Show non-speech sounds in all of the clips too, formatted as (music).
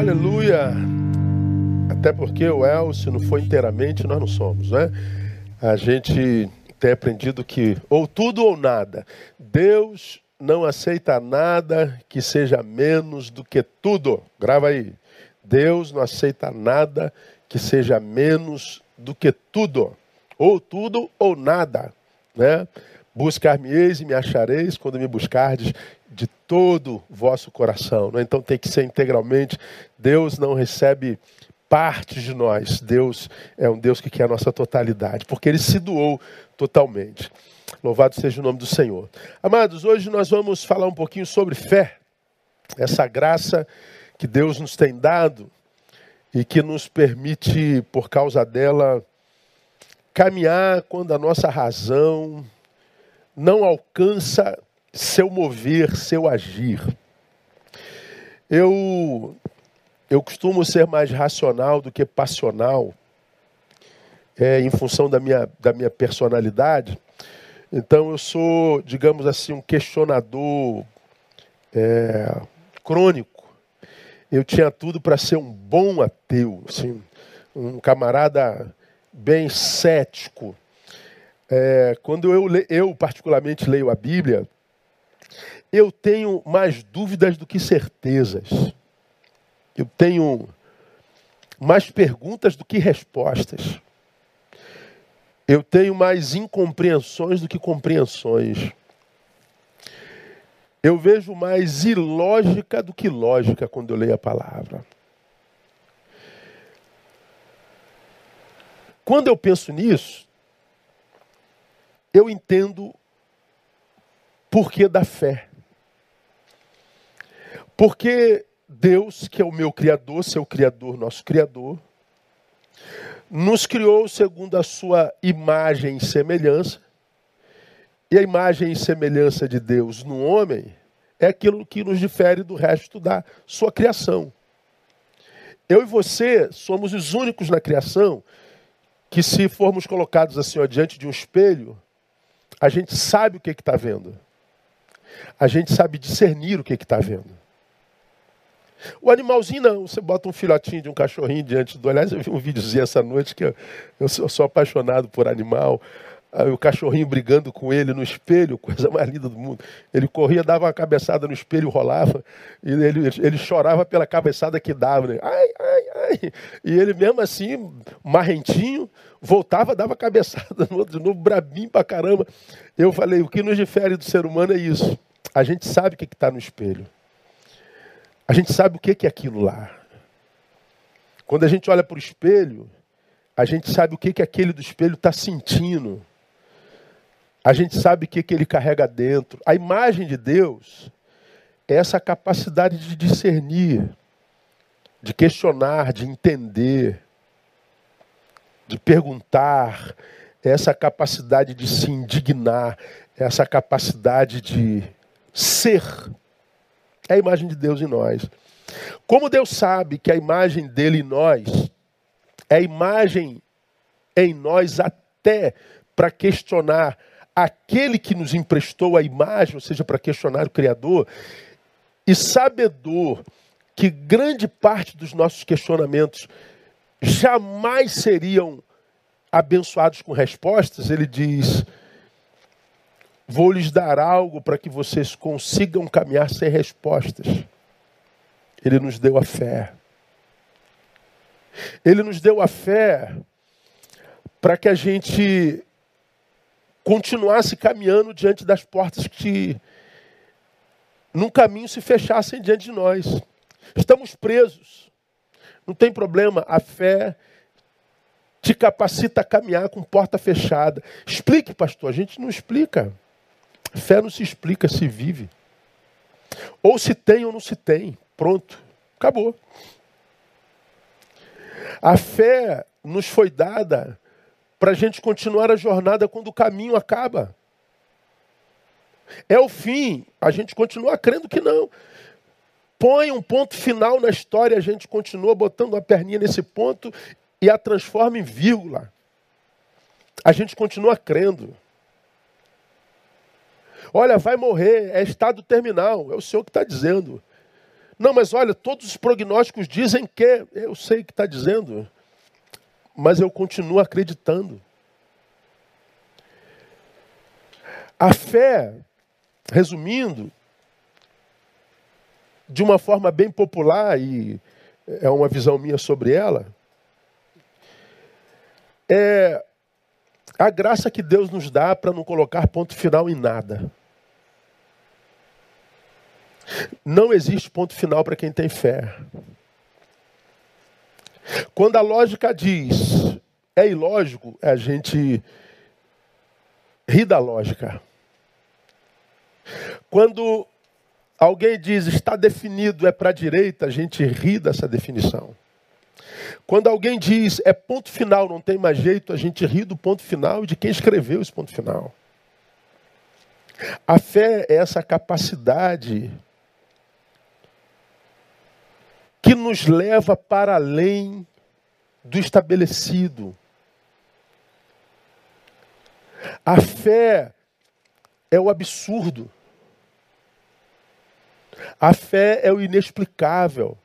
Aleluia! Até porque o El, se não for inteiramente, nós não somos, né? A gente tem aprendido que ou tudo ou nada. Deus não aceita nada que seja menos do que tudo. Grava aí. Deus não aceita nada que seja menos do que tudo. Ou tudo ou nada, né? Buscar-me-eis e me achareis quando me buscardes de todo vosso coração. Né? Então tem que ser integralmente. Deus não recebe parte de nós. Deus é um Deus que quer a nossa totalidade, porque Ele se doou totalmente. Louvado seja o nome do Senhor. Amados, hoje nós vamos falar um pouquinho sobre fé. Essa graça que Deus nos tem dado e que nos permite, por causa dela, caminhar quando a nossa razão não alcança seu mover, seu agir. Eu, eu costumo ser mais racional do que passional, é, em função da minha, da minha personalidade. Então eu sou, digamos assim, um questionador é, crônico. Eu tinha tudo para ser um bom ateu, assim, um camarada bem cético. É, quando eu, eu particularmente leio a Bíblia, eu tenho mais dúvidas do que certezas. Eu tenho mais perguntas do que respostas. Eu tenho mais incompreensões do que compreensões. Eu vejo mais ilógica do que lógica quando eu leio a palavra. Quando eu penso nisso, eu entendo porquê da fé. Porque Deus, que é o meu Criador, seu Criador, nosso Criador, nos criou segundo a sua imagem e semelhança. E a imagem e semelhança de Deus no homem é aquilo que nos difere do resto da sua criação. Eu e você somos os únicos na criação que, se formos colocados assim ó, diante de um espelho, a gente sabe o que está vendo. A gente sabe discernir o que está vendo. O animalzinho não, você bota um filhotinho de um cachorrinho diante do. Aliás, eu vi um videozinho essa noite que eu, eu, sou, eu sou, apaixonado por animal. Aí, o cachorrinho brigando com ele no espelho, coisa mais linda do mundo. Ele corria, dava uma cabeçada no espelho, rolava, e ele, ele chorava pela cabeçada que dava. Né? Ai, ai. E ele mesmo assim, marrentinho, voltava, dava cabeçada no outro, de novo, brabinho pra caramba. Eu falei, o que nos difere do ser humano é isso. A gente sabe o que está no espelho. A gente sabe o que é aquilo lá. Quando a gente olha para o espelho, a gente sabe o que, que aquele do espelho está sentindo. A gente sabe o que, que ele carrega dentro. A imagem de Deus é essa capacidade de discernir, de questionar, de entender, de perguntar, essa capacidade de se indignar, essa capacidade de ser. É a imagem de Deus em nós. Como Deus sabe que a imagem dele em nós é a imagem em nós até para questionar aquele que nos emprestou a imagem, ou seja, para questionar o Criador, e sabedor que grande parte dos nossos questionamentos jamais seriam abençoados com respostas, ele diz: Vou lhes dar algo para que vocês consigam caminhar sem respostas. Ele nos deu a fé. Ele nos deu a fé para que a gente continuasse caminhando diante das portas que num caminho se fechassem diante de nós. Estamos presos. Não tem problema, a fé te capacita a caminhar com porta fechada. Explique, pastor. A gente não explica. Fé não se explica, se vive. Ou se tem ou não se tem. Pronto. Acabou. A fé nos foi dada para a gente continuar a jornada quando o caminho acaba. É o fim. A gente continua crendo que não põe um ponto final na história, a gente continua botando a perninha nesse ponto e a transforma em vírgula. A gente continua crendo. Olha, vai morrer, é estado terminal, é o Senhor que está dizendo. Não, mas olha, todos os prognósticos dizem que. Eu sei o que está dizendo, mas eu continuo acreditando. A fé, resumindo, de uma forma bem popular, e é uma visão minha sobre ela, é a graça que Deus nos dá para não colocar ponto final em nada. Não existe ponto final para quem tem fé. Quando a lógica diz é ilógico, a gente ri da lógica. Quando alguém diz está definido é para a direita, a gente ri dessa definição. Quando alguém diz é ponto final, não tem mais jeito, a gente ri do ponto final e de quem escreveu esse ponto final. A fé é essa capacidade que nos leva para além do estabelecido. A fé é o absurdo. A fé é o inexplicável.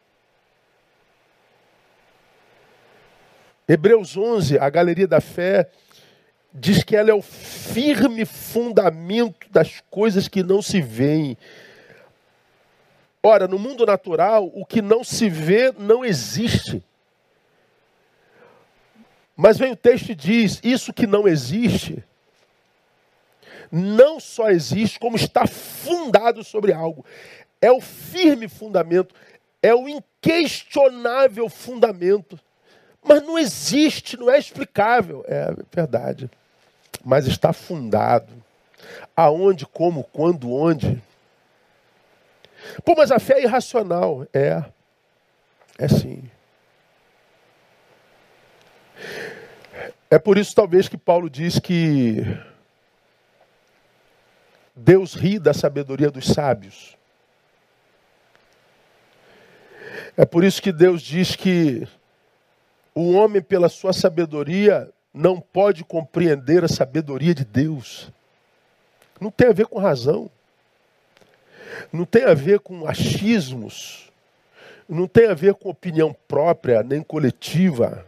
Hebreus 11, a galeria da fé, diz que ela é o firme fundamento das coisas que não se veem. Ora, no mundo natural, o que não se vê não existe. Mas vem o texto e diz: isso que não existe, não só existe, como está fundado sobre algo. É o firme fundamento, é o inquestionável fundamento. Mas não existe, não é explicável. É verdade. Mas está fundado. Aonde, como, quando, onde. Pô, mas a fé é irracional. É. É sim. É por isso, talvez, que Paulo diz que Deus ri da sabedoria dos sábios. É por isso que Deus diz que o homem, pela sua sabedoria, não pode compreender a sabedoria de Deus. Não tem a ver com razão não tem a ver com achismos, não tem a ver com opinião própria nem coletiva.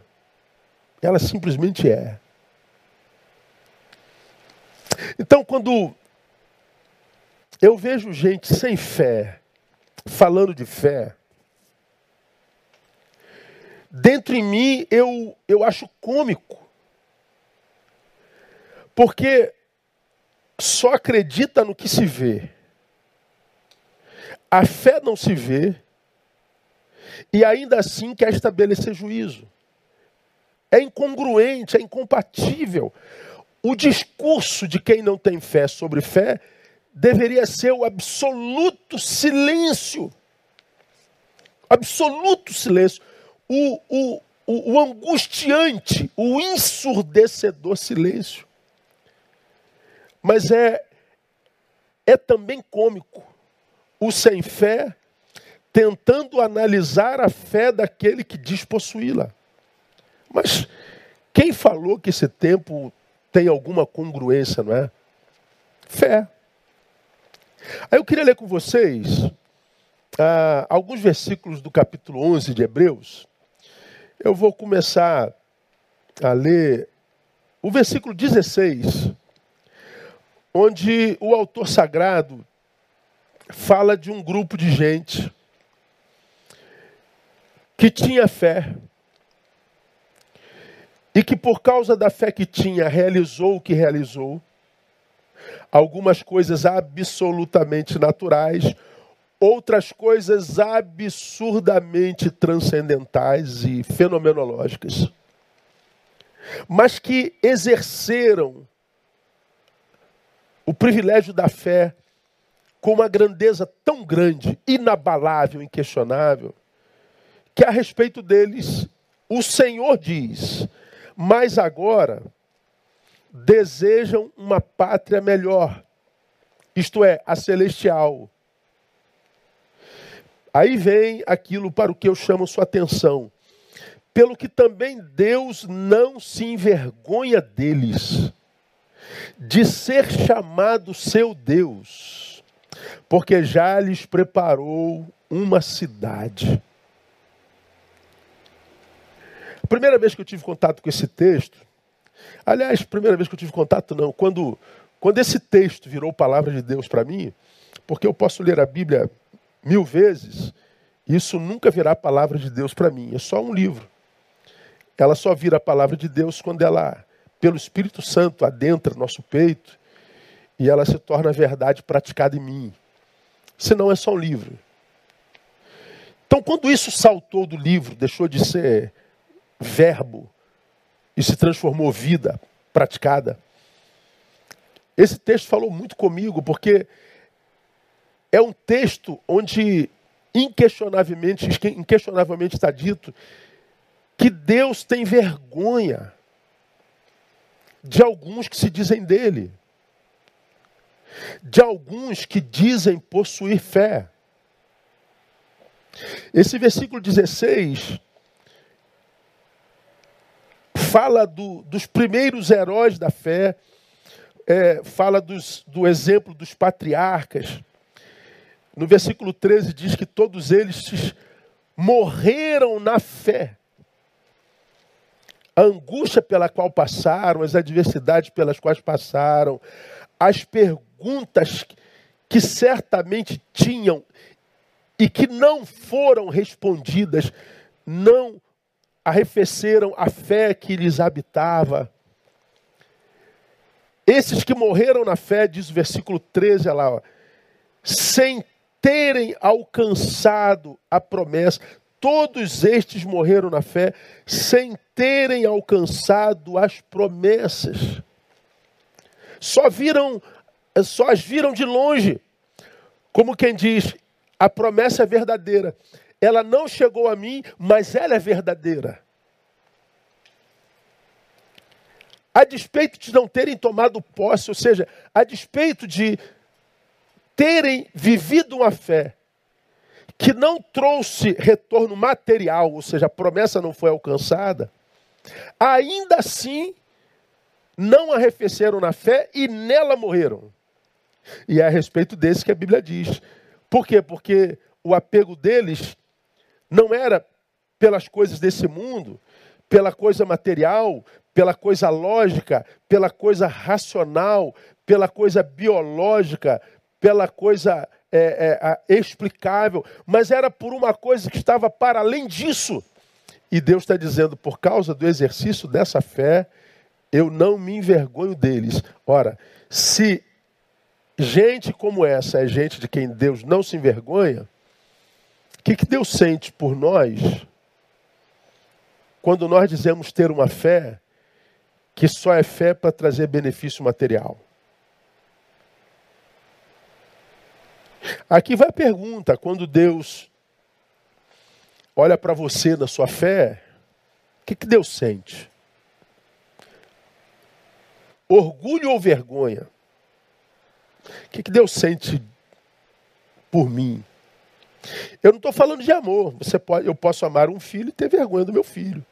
Ela simplesmente é. Então, quando eu vejo gente sem fé, falando de fé, dentro em mim eu, eu acho cômico. Porque só acredita no que se vê. A fé não se vê e ainda assim quer estabelecer juízo. É incongruente, é incompatível. O discurso de quem não tem fé sobre fé deveria ser o absoluto silêncio. Absoluto silêncio. O, o, o, o angustiante, o ensurdecedor silêncio. Mas é, é também cômico o sem fé, tentando analisar a fé daquele que diz possuí-la. Mas quem falou que esse tempo tem alguma congruência, não é? Fé. Aí eu queria ler com vocês ah, alguns versículos do capítulo 11 de Hebreus. Eu vou começar a ler o versículo 16, onde o autor sagrado fala de um grupo de gente que tinha fé e que, por causa da fé que tinha, realizou o que realizou. Algumas coisas absolutamente naturais, outras coisas absurdamente transcendentais e fenomenológicas, mas que exerceram o privilégio da fé com uma grandeza tão grande, inabalável, inquestionável, que a respeito deles o Senhor diz: Mas agora desejam uma pátria melhor, isto é, a celestial. Aí vem aquilo para o que eu chamo sua atenção. Pelo que também Deus não se envergonha deles, de ser chamado seu Deus porque já lhes preparou uma cidade. Primeira vez que eu tive contato com esse texto, aliás, primeira vez que eu tive contato não, quando, quando esse texto virou palavra de Deus para mim, porque eu posso ler a Bíblia mil vezes, isso nunca virá palavra de Deus para mim, é só um livro. Ela só vira a palavra de Deus quando ela, pelo Espírito Santo, adentra nosso peito e ela se torna verdade praticada em mim. Senão é só um livro. Então, quando isso saltou do livro, deixou de ser verbo e se transformou vida praticada, esse texto falou muito comigo, porque é um texto onde inquestionavelmente, inquestionavelmente está dito que Deus tem vergonha de alguns que se dizem dele, de alguns que dizem possuir fé. Esse versículo 16 fala do, dos primeiros heróis da fé, é, fala dos, do exemplo dos patriarcas. No versículo 13 diz que todos eles morreram na fé a angústia pela qual passaram, as adversidades pelas quais passaram, as perguntas que certamente tinham e que não foram respondidas, não arrefeceram a fé que lhes habitava. Esses que morreram na fé, diz o versículo 13, lá, ó, sem terem alcançado a promessa, Todos estes morreram na fé sem terem alcançado as promessas. Só viram, só as viram de longe. Como quem diz, a promessa é verdadeira. Ela não chegou a mim, mas ela é verdadeira. A despeito de não terem tomado posse, ou seja, a despeito de terem vivido uma fé, que não trouxe retorno material, ou seja, a promessa não foi alcançada, ainda assim não arrefeceram na fé e nela morreram. E é a respeito desse que a Bíblia diz. Por quê? Porque o apego deles não era pelas coisas desse mundo, pela coisa material, pela coisa lógica, pela coisa racional, pela coisa biológica, pela coisa é, é, explicável, mas era por uma coisa que estava para além disso. E Deus está dizendo, por causa do exercício dessa fé, eu não me envergonho deles. Ora, se gente como essa é gente de quem Deus não se envergonha, o que, que Deus sente por nós quando nós dizemos ter uma fé que só é fé para trazer benefício material? Aqui vai a pergunta: quando Deus olha para você na sua fé, o que, que Deus sente? Orgulho ou vergonha? O que, que Deus sente por mim? Eu não estou falando de amor. Você pode, eu posso amar um filho e ter vergonha do meu filho.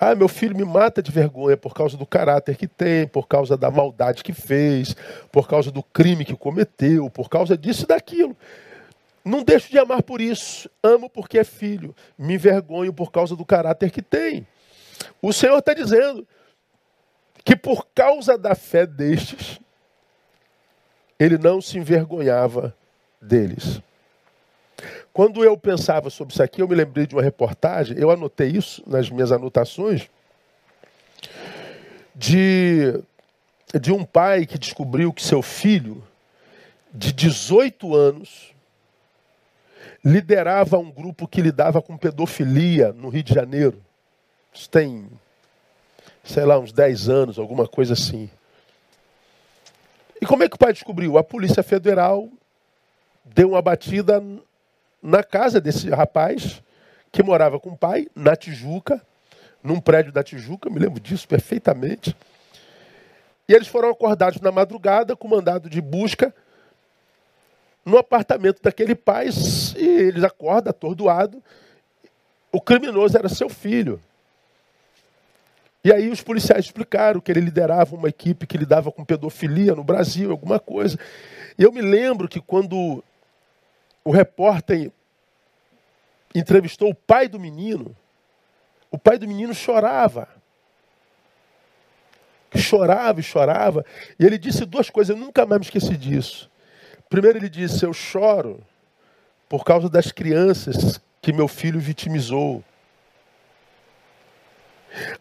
Ah, meu filho me mata de vergonha por causa do caráter que tem, por causa da maldade que fez, por causa do crime que cometeu, por causa disso e daquilo. Não deixo de amar por isso. Amo porque é filho. Me envergonho por causa do caráter que tem. O Senhor está dizendo que por causa da fé destes, ele não se envergonhava deles. Quando eu pensava sobre isso aqui, eu me lembrei de uma reportagem, eu anotei isso nas minhas anotações, de, de um pai que descobriu que seu filho, de 18 anos, liderava um grupo que lidava com pedofilia no Rio de Janeiro. Isso tem, sei lá, uns 10 anos, alguma coisa assim. E como é que o pai descobriu? A Polícia Federal deu uma batida na casa desse rapaz que morava com o pai, na Tijuca, num prédio da Tijuca, me lembro disso perfeitamente. E eles foram acordados na madrugada com mandado de busca no apartamento daquele pai, e eles acordam atordoado. O criminoso era seu filho. E aí os policiais explicaram que ele liderava uma equipe que lidava com pedofilia no Brasil, alguma coisa. E eu me lembro que quando o repórter entrevistou o pai do menino. O pai do menino chorava. Chorava e chorava. E ele disse duas coisas, eu nunca mais me esqueci disso. Primeiro, ele disse: Eu choro por causa das crianças que meu filho vitimizou.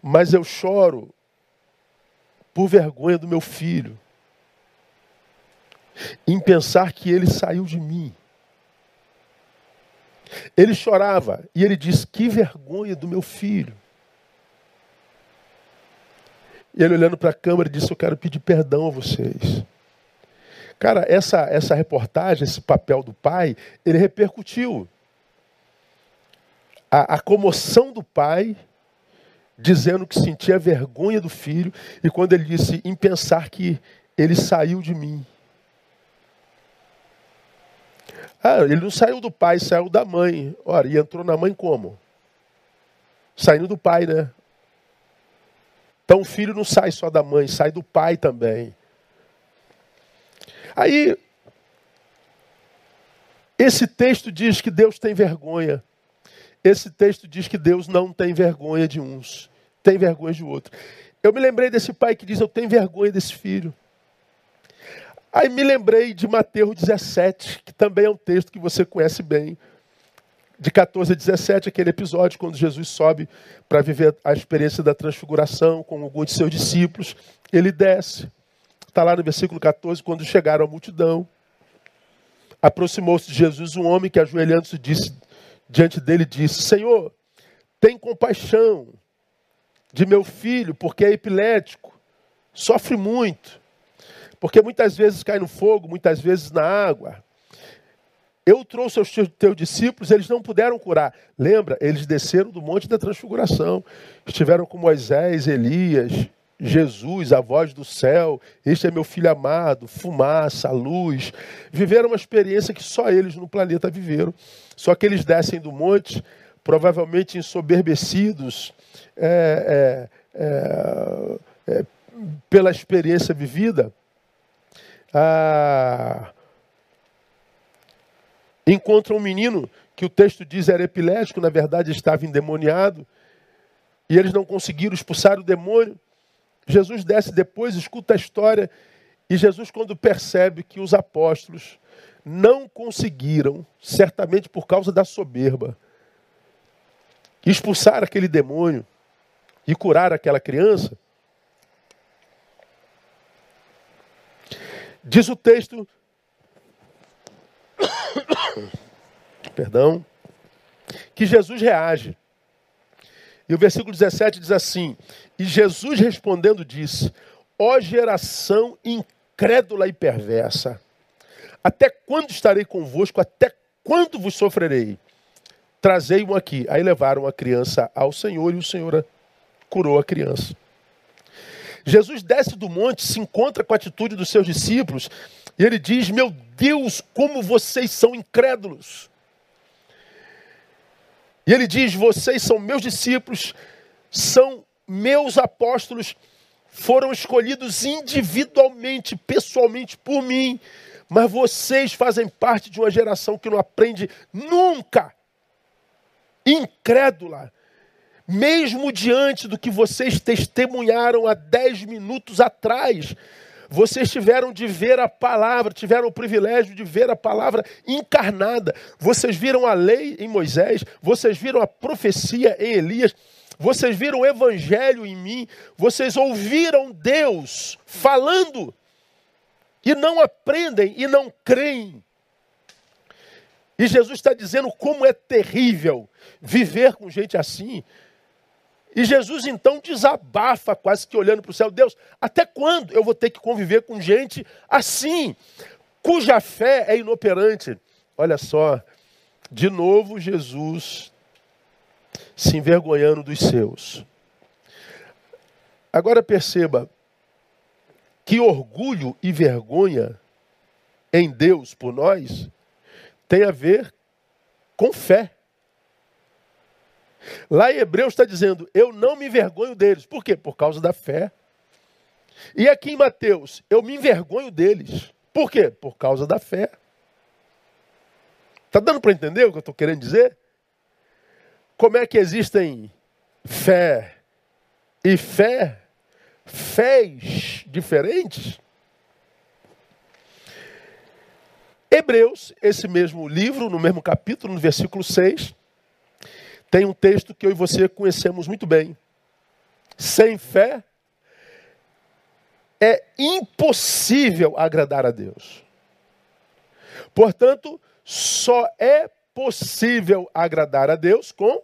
Mas eu choro por vergonha do meu filho, em pensar que ele saiu de mim. Ele chorava e ele disse: Que vergonha do meu filho. E ele olhando para a câmera disse: Eu quero pedir perdão a vocês. Cara, essa, essa reportagem, esse papel do pai, ele repercutiu. A, a comoção do pai, dizendo que sentia vergonha do filho, e quando ele disse em pensar que ele saiu de mim. Ah, ele não saiu do pai, saiu da mãe. Ora, e entrou na mãe como? Saindo do pai, né? Então o filho não sai só da mãe, sai do pai também. Aí, esse texto diz que Deus tem vergonha. Esse texto diz que Deus não tem vergonha de uns, tem vergonha de outros. Eu me lembrei desse pai que diz: Eu tenho vergonha desse filho. Aí me lembrei de Mateus 17, que também é um texto que você conhece bem. De 14 a 17, aquele episódio quando Jesus sobe para viver a experiência da transfiguração com alguns de seus discípulos. Ele desce. Está lá no versículo 14, quando chegaram a multidão. Aproximou-se de Jesus um homem que, ajoelhando-se, disse, diante dele, disse: Senhor, tem compaixão de meu filho, porque é epilético, sofre muito, porque muitas vezes cai no fogo, muitas vezes na água. Eu trouxe os teus discípulos, eles não puderam curar. Lembra? Eles desceram do monte da transfiguração, estiveram com Moisés, Elias, Jesus, a voz do céu, este é meu filho amado, fumaça, luz. Viveram uma experiência que só eles no planeta viveram. Só que eles descem do monte, provavelmente ensoberbecidos é, é, é, é pela experiência vivida. Ah, encontram um menino que o texto diz era epilético, na verdade estava endemoniado, e eles não conseguiram expulsar o demônio. Jesus desce depois, escuta a história, e Jesus, quando percebe que os apóstolos não conseguiram, certamente por causa da soberba, expulsar aquele demônio e curar aquela criança, diz o texto, perdão, que Jesus reage. E o versículo 17 diz assim: E Jesus respondendo disse: Ó geração incrédula e perversa, até quando estarei convosco? Até quando vos sofrerei? Trazei-o aqui. Aí levaram a criança ao Senhor e o Senhor curou a criança. Jesus desce do monte, se encontra com a atitude dos seus discípulos e ele diz: Meu Deus, como vocês são incrédulos. E ele diz: Vocês são meus discípulos, são meus apóstolos, foram escolhidos individualmente, pessoalmente por mim, mas vocês fazem parte de uma geração que não aprende nunca, incrédula, mesmo diante do que vocês testemunharam há dez minutos atrás. Vocês tiveram de ver a palavra, tiveram o privilégio de ver a palavra encarnada. Vocês viram a lei em Moisés, vocês viram a profecia em Elias, vocês viram o evangelho em mim, vocês ouviram Deus falando e não aprendem e não creem. E Jesus está dizendo como é terrível viver com gente assim. E Jesus então desabafa, quase que olhando para o céu: Deus, até quando eu vou ter que conviver com gente assim, cuja fé é inoperante? Olha só, de novo Jesus se envergonhando dos seus. Agora perceba que orgulho e vergonha em Deus por nós tem a ver com fé. Lá em Hebreus está dizendo: Eu não me envergonho deles. Por quê? Por causa da fé. E aqui em Mateus, eu me envergonho deles. Por quê? Por causa da fé. Está dando para entender o que eu estou querendo dizer? Como é que existem fé e fé, fés diferentes? Hebreus, esse mesmo livro, no mesmo capítulo, no versículo 6, tem um texto que eu e você conhecemos muito bem. Sem fé é impossível agradar a Deus. Portanto, só é possível agradar a Deus com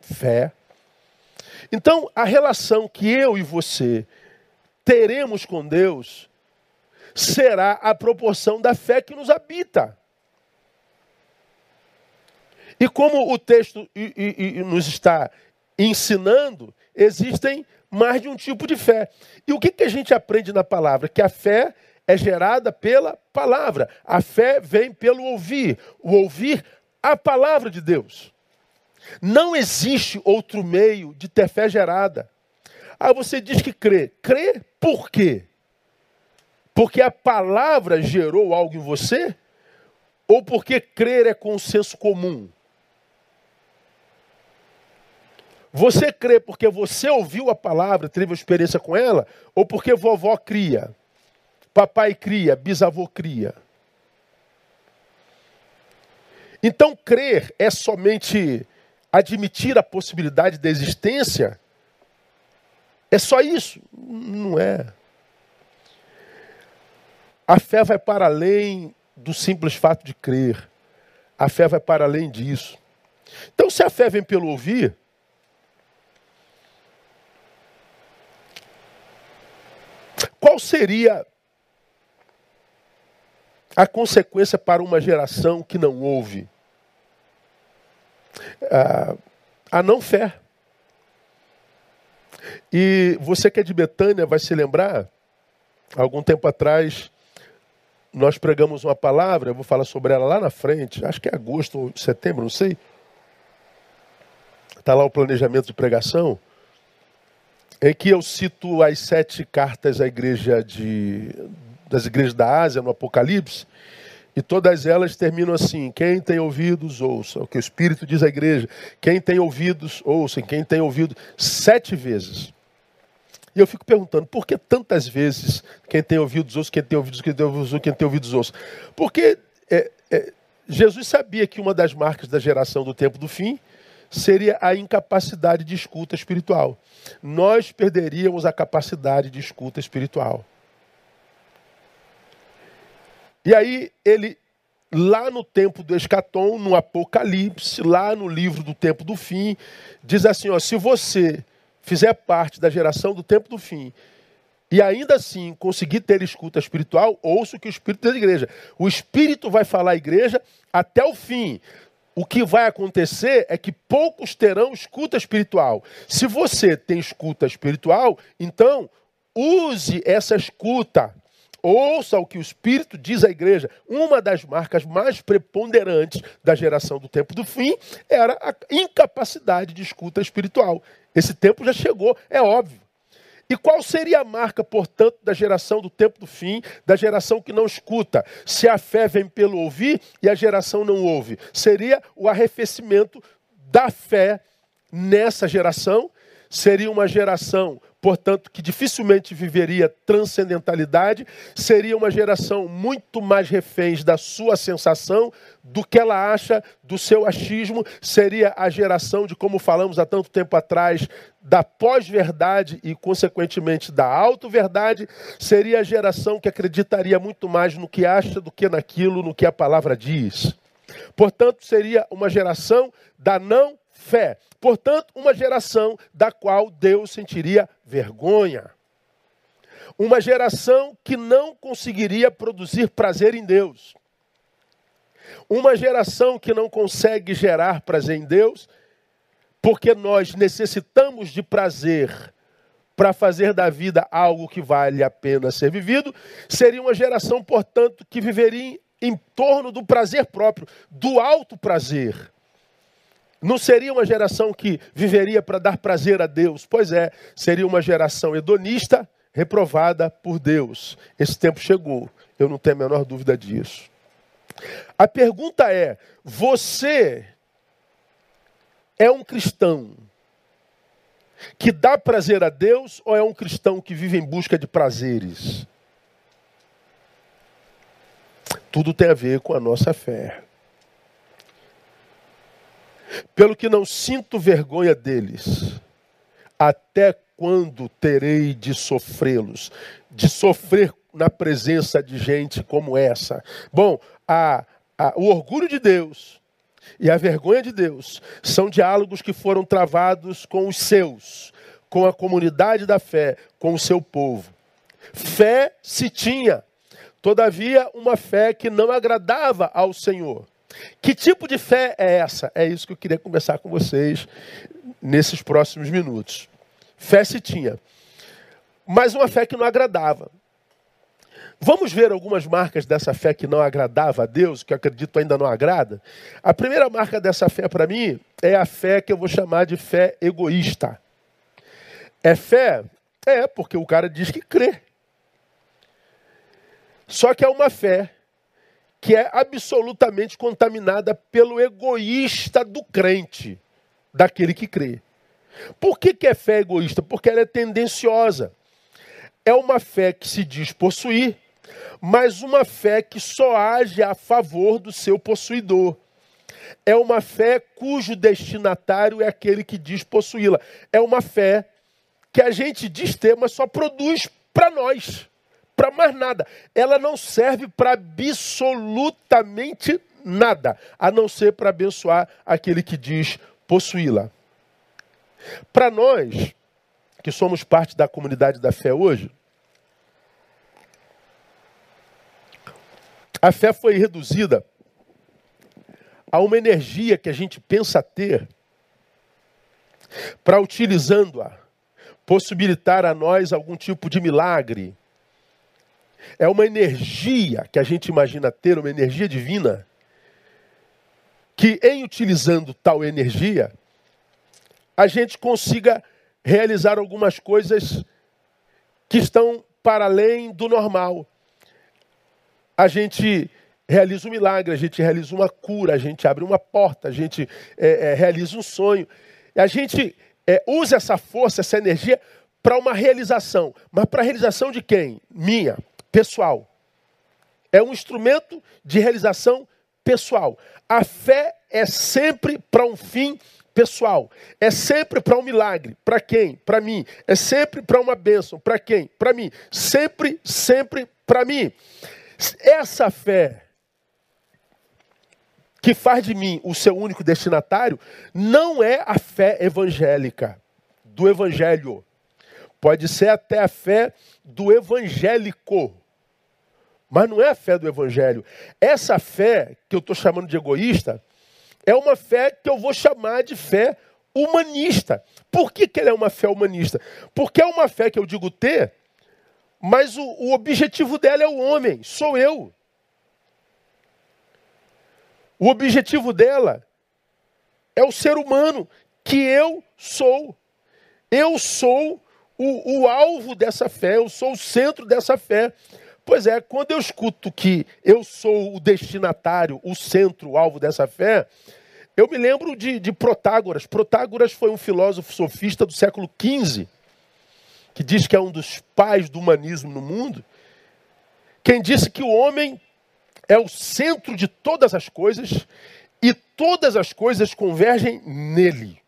fé. Então, a relação que eu e você teremos com Deus será a proporção da fé que nos habita. E como o texto nos está ensinando, existem mais de um tipo de fé. E o que, a gente aprende na palavra? Que a fé é gerada pela palavra. A fé vem pelo ouvir. O ouvir a palavra de Deus. Não existe outro meio de ter fé gerada. Ah, você diz que crê. Crê por quê? Porque a palavra gerou algo em você? Ou porque crer é consenso comum? Você crê porque você ouviu a palavra, teve experiência com ela, ou porque vovó cria, papai cria, bisavô cria? Então, crer é somente admitir a possibilidade da existência? É só isso? Não é. A fé vai para além do simples fato de crer. A fé vai para além disso. Então, se a fé vem pelo ouvir, Qual seria a consequência para uma geração que não ouve? a não fé. E você que é de Betânia vai se lembrar, algum tempo atrás, nós pregamos uma palavra, eu vou falar sobre ela lá na frente, acho que é agosto ou setembro, não sei. Está lá o planejamento de pregação em que eu cito as sete cartas à igreja de, das igrejas da Ásia, no Apocalipse, e todas elas terminam assim: quem tem ouvidos, ouça. O que o Espírito diz à igreja. Quem tem ouvidos, ouça. Quem tem ouvido, sete vezes. E eu fico perguntando, por que tantas vezes quem tem ouvidos, ouça, quem tem ouvidos, quem tem ouvidos, ouça, quem tem ouvidos, ouça? Porque é, é, Jesus sabia que uma das marcas da geração do tempo do fim seria a incapacidade de escuta espiritual. Nós perderíamos a capacidade de escuta espiritual. E aí ele lá no tempo do escatom, no Apocalipse, lá no livro do tempo do fim, diz assim, ó, se você fizer parte da geração do tempo do fim e ainda assim conseguir ter escuta espiritual, ouça o que o Espírito da igreja. O Espírito vai falar à igreja até o fim o que vai acontecer é que poucos terão escuta espiritual. Se você tem escuta espiritual, então use essa escuta. Ouça o que o Espírito diz à igreja. Uma das marcas mais preponderantes da geração do tempo do fim era a incapacidade de escuta espiritual. Esse tempo já chegou, é óbvio. E qual seria a marca, portanto, da geração do tempo do fim, da geração que não escuta? Se a fé vem pelo ouvir e a geração não ouve, seria o arrefecimento da fé nessa geração. Seria uma geração portanto, que dificilmente viveria transcendentalidade, seria uma geração muito mais reféns da sua sensação do que ela acha do seu achismo, seria a geração de, como falamos há tanto tempo atrás, da pós-verdade e, consequentemente, da auto-verdade, seria a geração que acreditaria muito mais no que acha do que naquilo, no que a palavra diz. Portanto, seria uma geração da não fé. Portanto, uma geração da qual Deus sentiria vergonha. Uma geração que não conseguiria produzir prazer em Deus. Uma geração que não consegue gerar prazer em Deus, porque nós necessitamos de prazer para fazer da vida algo que vale a pena ser vivido, seria uma geração, portanto, que viveria em torno do prazer próprio, do alto prazer. Não seria uma geração que viveria para dar prazer a Deus. Pois é, seria uma geração hedonista, reprovada por Deus. Esse tempo chegou. Eu não tenho a menor dúvida disso. A pergunta é: você é um cristão que dá prazer a Deus ou é um cristão que vive em busca de prazeres? Tudo tem a ver com a nossa fé. Pelo que não sinto vergonha deles, até quando terei de sofrê-los? De sofrer na presença de gente como essa. Bom, a, a, o orgulho de Deus e a vergonha de Deus são diálogos que foram travados com os seus, com a comunidade da fé, com o seu povo. Fé se tinha, todavia, uma fé que não agradava ao Senhor. Que tipo de fé é essa? É isso que eu queria conversar com vocês nesses próximos minutos. Fé se tinha, mas uma fé que não agradava. Vamos ver algumas marcas dessa fé que não agradava a Deus, que eu acredito ainda não agrada. A primeira marca dessa fé para mim é a fé que eu vou chamar de fé egoísta. É fé? É, porque o cara diz que crê. Só que é uma fé que é absolutamente contaminada pelo egoísta do crente, daquele que crê. Por que, que é fé egoísta? Porque ela é tendenciosa. É uma fé que se diz possuir, mas uma fé que só age a favor do seu possuidor. É uma fé cujo destinatário é aquele que diz possuí-la. É uma fé que a gente diz ter, mas só produz para nós, para mais nada. Ela não serve para absolutamente nada, a não ser para abençoar aquele que diz possuí-la. Para nós, que somos parte da comunidade da fé hoje, A fé foi reduzida a uma energia que a gente pensa ter para, utilizando-a, possibilitar a nós algum tipo de milagre. É uma energia que a gente imagina ter, uma energia divina, que em utilizando tal energia, a gente consiga realizar algumas coisas que estão para além do normal a gente realiza um milagre, a gente realiza uma cura, a gente abre uma porta, a gente é, é, realiza um sonho. A gente é, usa essa força, essa energia para uma realização. Mas para a realização de quem? Minha, pessoal. É um instrumento de realização pessoal. A fé é sempre para um fim pessoal. É sempre para um milagre. Para quem? Para mim. É sempre para uma bênção. Para quem? Para mim. Sempre, sempre para mim. Essa fé que faz de mim o seu único destinatário não é a fé evangélica, do evangelho. Pode ser até a fé do evangélico, mas não é a fé do evangelho. Essa fé que eu estou chamando de egoísta é uma fé que eu vou chamar de fé humanista. Por que, que ela é uma fé humanista? Porque é uma fé que eu digo ter mas o, o objetivo dela é o homem, sou eu. O objetivo dela é o ser humano, que eu sou. Eu sou o, o, alvo dessa fé, eu sou o centro dessa fé. Pois é, quando eu escuto que eu sou o destinatário, o centro, o alvo dessa fé, eu me lembro de, de Protágoras. Protágoras foi um filósofo sofista do século XV que diz que é um dos pais do humanismo no mundo, quem disse que o homem é o centro de todas as coisas e todas as coisas convergem nele.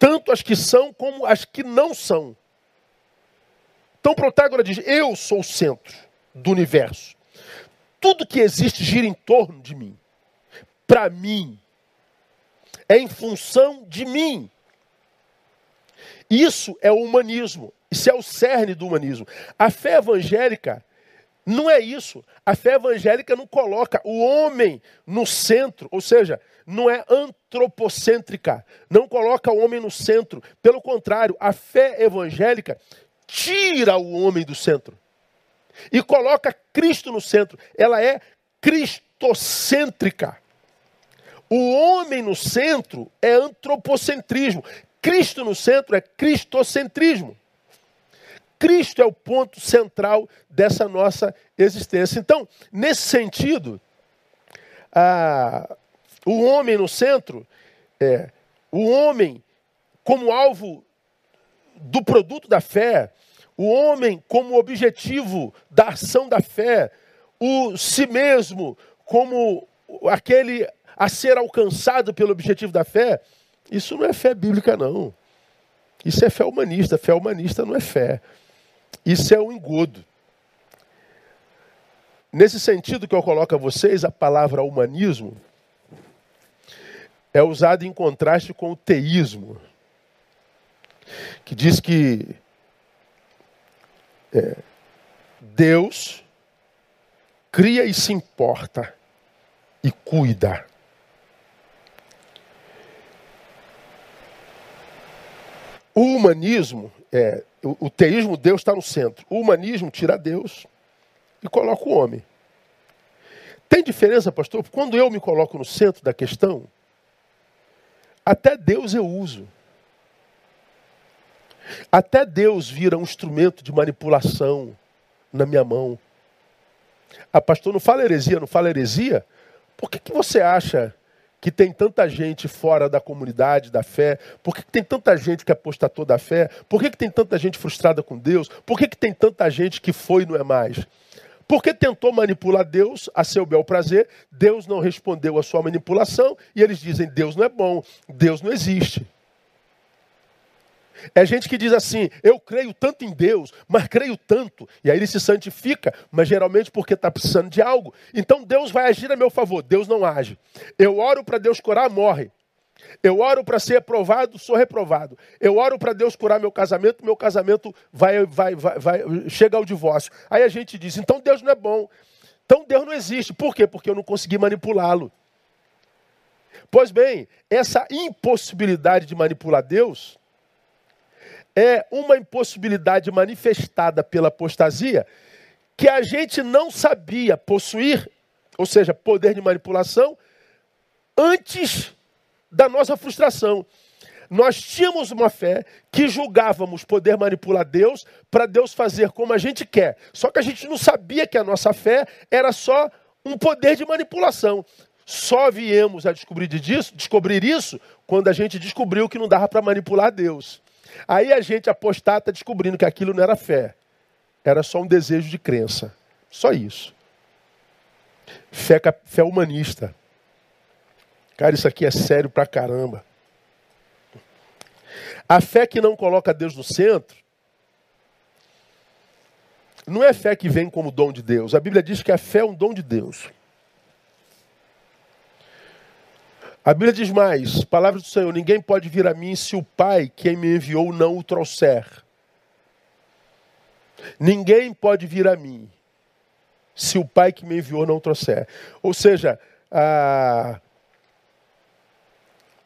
Tanto as que são como as que não são. Então Protágoras diz: Eu sou o centro do universo. Tudo que existe gira em torno de mim. Para mim. É em função de mim. Isso é o humanismo. Isso é o cerne do humanismo. A fé evangélica não é isso. A fé evangélica não coloca o homem no centro, ou seja, não é antropocêntrica, não coloca o homem no centro. Pelo contrário, a fé evangélica tira o homem do centro e coloca Cristo no centro. Ela é cristocêntrica. O homem no centro é antropocentrismo. Cristo no centro é cristocentrismo. Cristo é o ponto central dessa nossa existência. Então, nesse sentido, a, o homem no centro, é, o homem como alvo do produto da fé, o homem como objetivo da ação da fé, o si mesmo como aquele a ser alcançado pelo objetivo da fé, isso não é fé bíblica, não. Isso é fé humanista. Fé humanista não é fé. Isso é um engodo. Nesse sentido que eu coloco a vocês, a palavra humanismo é usada em contraste com o teísmo, que diz que é, Deus cria e se importa e cuida. O humanismo, é, o, o teísmo, Deus está no centro. O humanismo tira Deus e coloca o homem. Tem diferença, pastor? Quando eu me coloco no centro da questão, até Deus eu uso. Até Deus vira um instrumento de manipulação na minha mão. Ah, pastor, não fala heresia, não fala heresia? Por que, que você acha que tem tanta gente fora da comunidade da fé? Por que, que tem tanta gente que apostatou da fé? Por que, que tem tanta gente frustrada com Deus? Por que, que tem tanta gente que foi e não é mais? Porque tentou manipular Deus a seu bel prazer, Deus não respondeu à sua manipulação e eles dizem: Deus não é bom, Deus não existe. É gente que diz assim: eu creio tanto em Deus, mas creio tanto. E aí ele se santifica, mas geralmente porque está precisando de algo. Então Deus vai agir a meu favor. Deus não age. Eu oro para Deus curar, morre. Eu oro para ser aprovado, sou reprovado. Eu oro para Deus curar meu casamento, meu casamento vai, vai, vai, vai, chega ao divórcio. Aí a gente diz: então Deus não é bom. Então Deus não existe. Por quê? Porque eu não consegui manipulá-lo. Pois bem, essa impossibilidade de manipular Deus é uma impossibilidade manifestada pela apostasia que a gente não sabia possuir, ou seja, poder de manipulação, antes da nossa frustração. Nós tínhamos uma fé que julgávamos poder manipular Deus para Deus fazer como a gente quer. Só que a gente não sabia que a nossa fé era só um poder de manipulação. Só viemos a descobrir disso, descobrir isso quando a gente descobriu que não dava para manipular Deus. Aí a gente apostata descobrindo que aquilo não era fé, era só um desejo de crença. Só isso. Fé, fé humanista. Cara, isso aqui é sério pra caramba. A fé que não coloca Deus no centro não é fé que vem como dom de Deus. A Bíblia diz que a fé é um dom de Deus. A Bíblia diz mais: palavras do Senhor, ninguém pode vir a mim se o Pai, quem me enviou, não o trouxer. Ninguém pode vir a mim se o Pai que me enviou não o trouxer. Ou seja,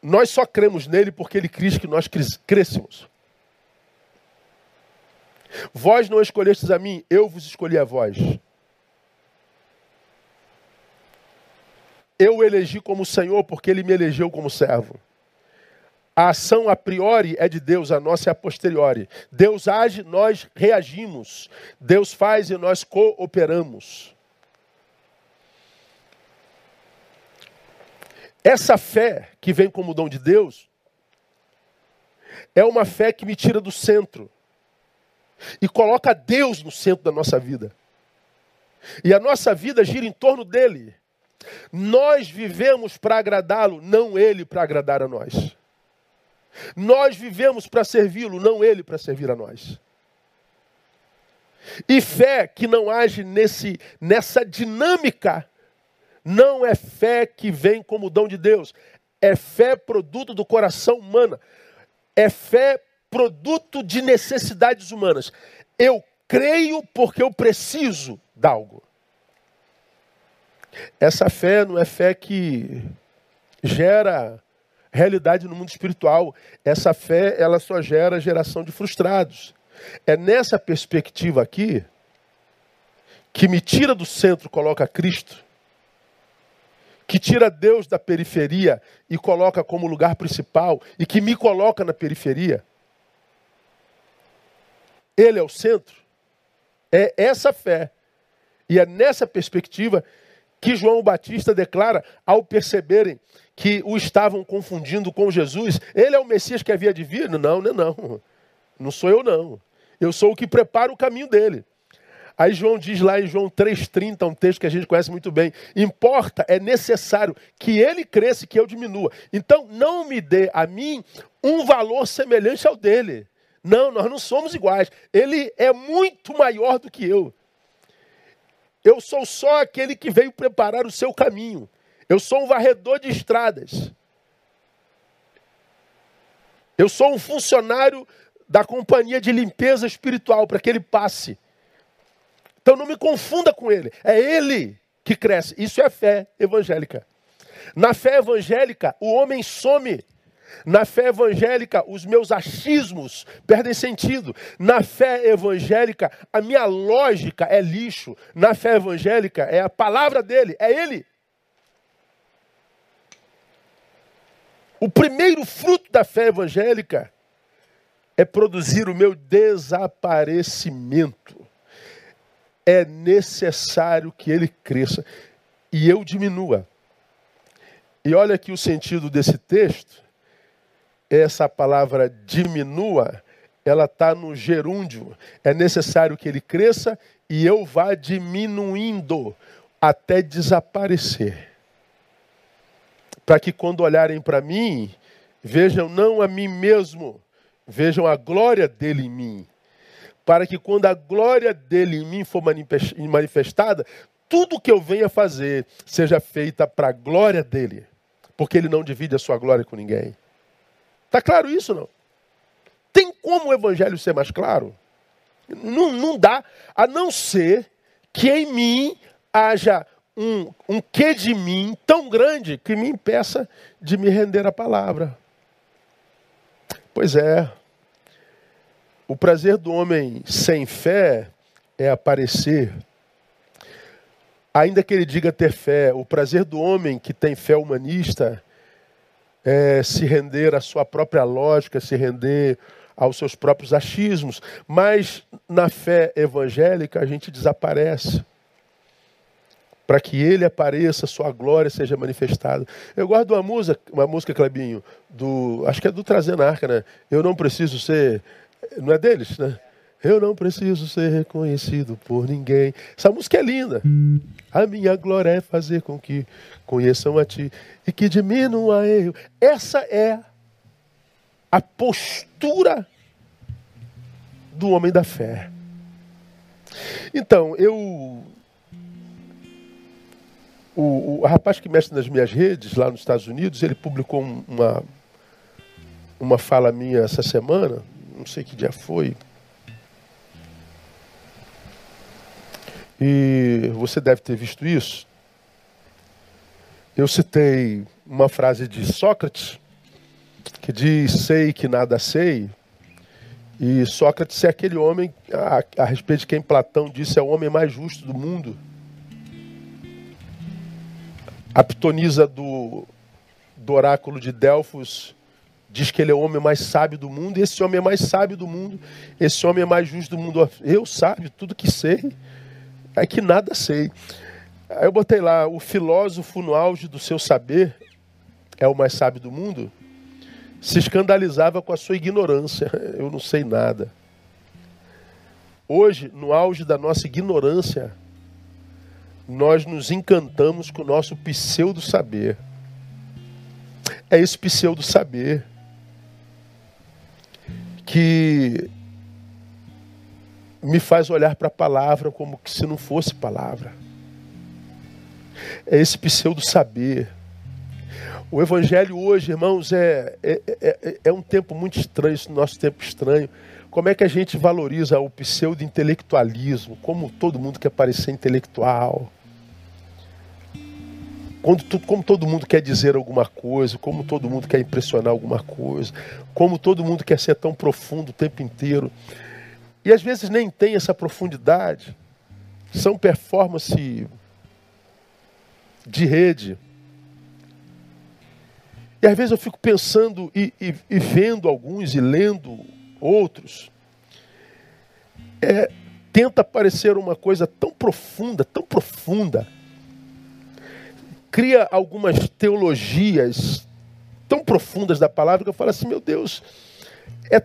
nós só cremos nele porque ele quis que nós crescêssemos. Vós não escolhestes a mim, eu vos escolhi a vós. Eu o elegi como Senhor porque ele me elegeu como servo. A ação a priori é de Deus, a nossa é a posteriori. Deus age, nós reagimos. Deus faz e nós cooperamos. Essa fé que vem como dom de Deus é uma fé que me tira do centro e coloca Deus no centro da nossa vida. E a nossa vida gira em torno dele. Nós vivemos para agradá-lo, não ele para agradar a nós. Nós vivemos para servi-lo, não ele para servir a nós. E fé que não age nesse, nessa dinâmica, não é fé que vem como dom de Deus. É fé produto do coração humano. É fé produto de necessidades humanas. Eu creio porque eu preciso de algo. Essa fé não é fé que gera realidade no mundo espiritual. Essa fé, ela só gera geração de frustrados. É nessa perspectiva aqui que me tira do centro, coloca Cristo, que tira Deus da periferia e coloca como lugar principal e que me coloca na periferia. Ele é o centro. É essa fé. E é nessa perspectiva que João Batista declara ao perceberem que o estavam confundindo com Jesus. Ele é o Messias que havia de vir? Não, não, não. Não sou eu, não. Eu sou o que prepara o caminho dele. Aí João diz lá em João 3,30, um texto que a gente conhece muito bem: importa, é necessário que ele cresça e que eu diminua. Então não me dê a mim um valor semelhante ao dele. Não, nós não somos iguais. Ele é muito maior do que eu. Eu sou só aquele que veio preparar o seu caminho. Eu sou um varredor de estradas. Eu sou um funcionário da companhia de limpeza espiritual para que ele passe. Então não me confunda com ele. É ele que cresce. Isso é fé evangélica. Na fé evangélica, o homem some. Na fé evangélica, os meus achismos perdem sentido. Na fé evangélica, a minha lógica é lixo. Na fé evangélica, é a palavra dele, é ele. O primeiro fruto da fé evangélica é produzir o meu desaparecimento é necessário que ele cresça e eu diminua. E olha aqui o sentido desse texto. Essa palavra diminua, ela está no gerúndio. É necessário que ele cresça e eu vá diminuindo até desaparecer. Para que quando olharem para mim, vejam não a mim mesmo, vejam a glória dele em mim para que quando a glória dele em mim for manifestada, tudo que eu venha fazer seja feita para a glória dele, porque ele não divide a sua glória com ninguém. Está claro isso não? Tem como o evangelho ser mais claro? Não, não dá, a não ser que em mim haja um, um quê de mim tão grande que me impeça de me render à palavra. Pois é, o prazer do homem sem fé é aparecer. Ainda que ele diga ter fé, o prazer do homem que tem fé humanista é se render à sua própria lógica, se render aos seus próprios achismos. Mas na fé evangélica a gente desaparece. Para que ele apareça, sua glória seja manifestada. Eu guardo uma música, uma música, Clebinho, do. Acho que é do Trazendo Arca, né? Eu não preciso ser não é deles, né? Eu não preciso ser reconhecido por ninguém. Essa música é linda. A minha glória é fazer com que conheçam a ti e que diminua eu. Essa é a postura do homem da fé. Então, eu. O, o rapaz que mexe nas minhas redes, lá nos Estados Unidos, ele publicou uma, uma fala minha essa semana, não sei que dia foi. E você deve ter visto isso. Eu citei uma frase de Sócrates, que diz: Sei que nada sei. E Sócrates é aquele homem, a, a respeito de quem Platão disse é o homem mais justo do mundo. A pitonisa do, do oráculo de Delfos diz que ele é o homem mais sábio do mundo, e esse homem é mais sábio do mundo, esse homem é mais justo do mundo. Eu sábio, tudo que sei, é que nada sei. Aí eu botei lá, o filósofo no auge do seu saber é o mais sábio do mundo, se escandalizava com a sua ignorância. (laughs) Eu não sei nada. Hoje, no auge da nossa ignorância, nós nos encantamos com o nosso pseudo saber. É esse pseudo saber que me faz olhar para a palavra como se não fosse palavra. É esse pseudo saber. O evangelho hoje, irmãos, é, é, é, é um tempo muito estranho, esse nosso tempo estranho. Como é que a gente valoriza o pseudo intelectualismo? Como todo mundo quer parecer intelectual. Quando tu, como todo mundo quer dizer alguma coisa, como todo mundo quer impressionar alguma coisa, como todo mundo quer ser tão profundo o tempo inteiro. E às vezes nem tem essa profundidade. São performance de rede. E às vezes eu fico pensando e, e, e vendo alguns e lendo outros é, tenta parecer uma coisa tão profunda, tão profunda, cria algumas teologias tão profundas da palavra que eu falo assim, meu Deus, é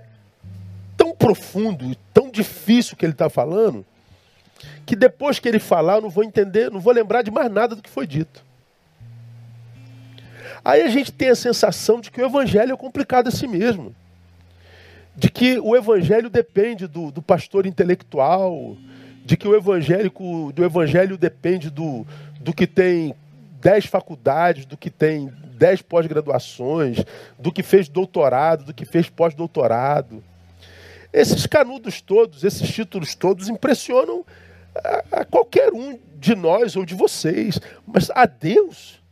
tão profundo e tão difícil que ele está falando, que depois que ele falar eu não vou entender, não vou lembrar de mais nada do que foi dito. Aí a gente tem a sensação de que o evangelho é complicado a si mesmo. De que o evangelho depende do, do pastor intelectual, de que o evangélico, do evangelho depende do, do que tem dez faculdades, do que tem dez pós-graduações, do que fez doutorado, do que fez pós-doutorado. Esses canudos todos, esses títulos todos impressionam a, a qualquer um de nós ou de vocês, mas a Deus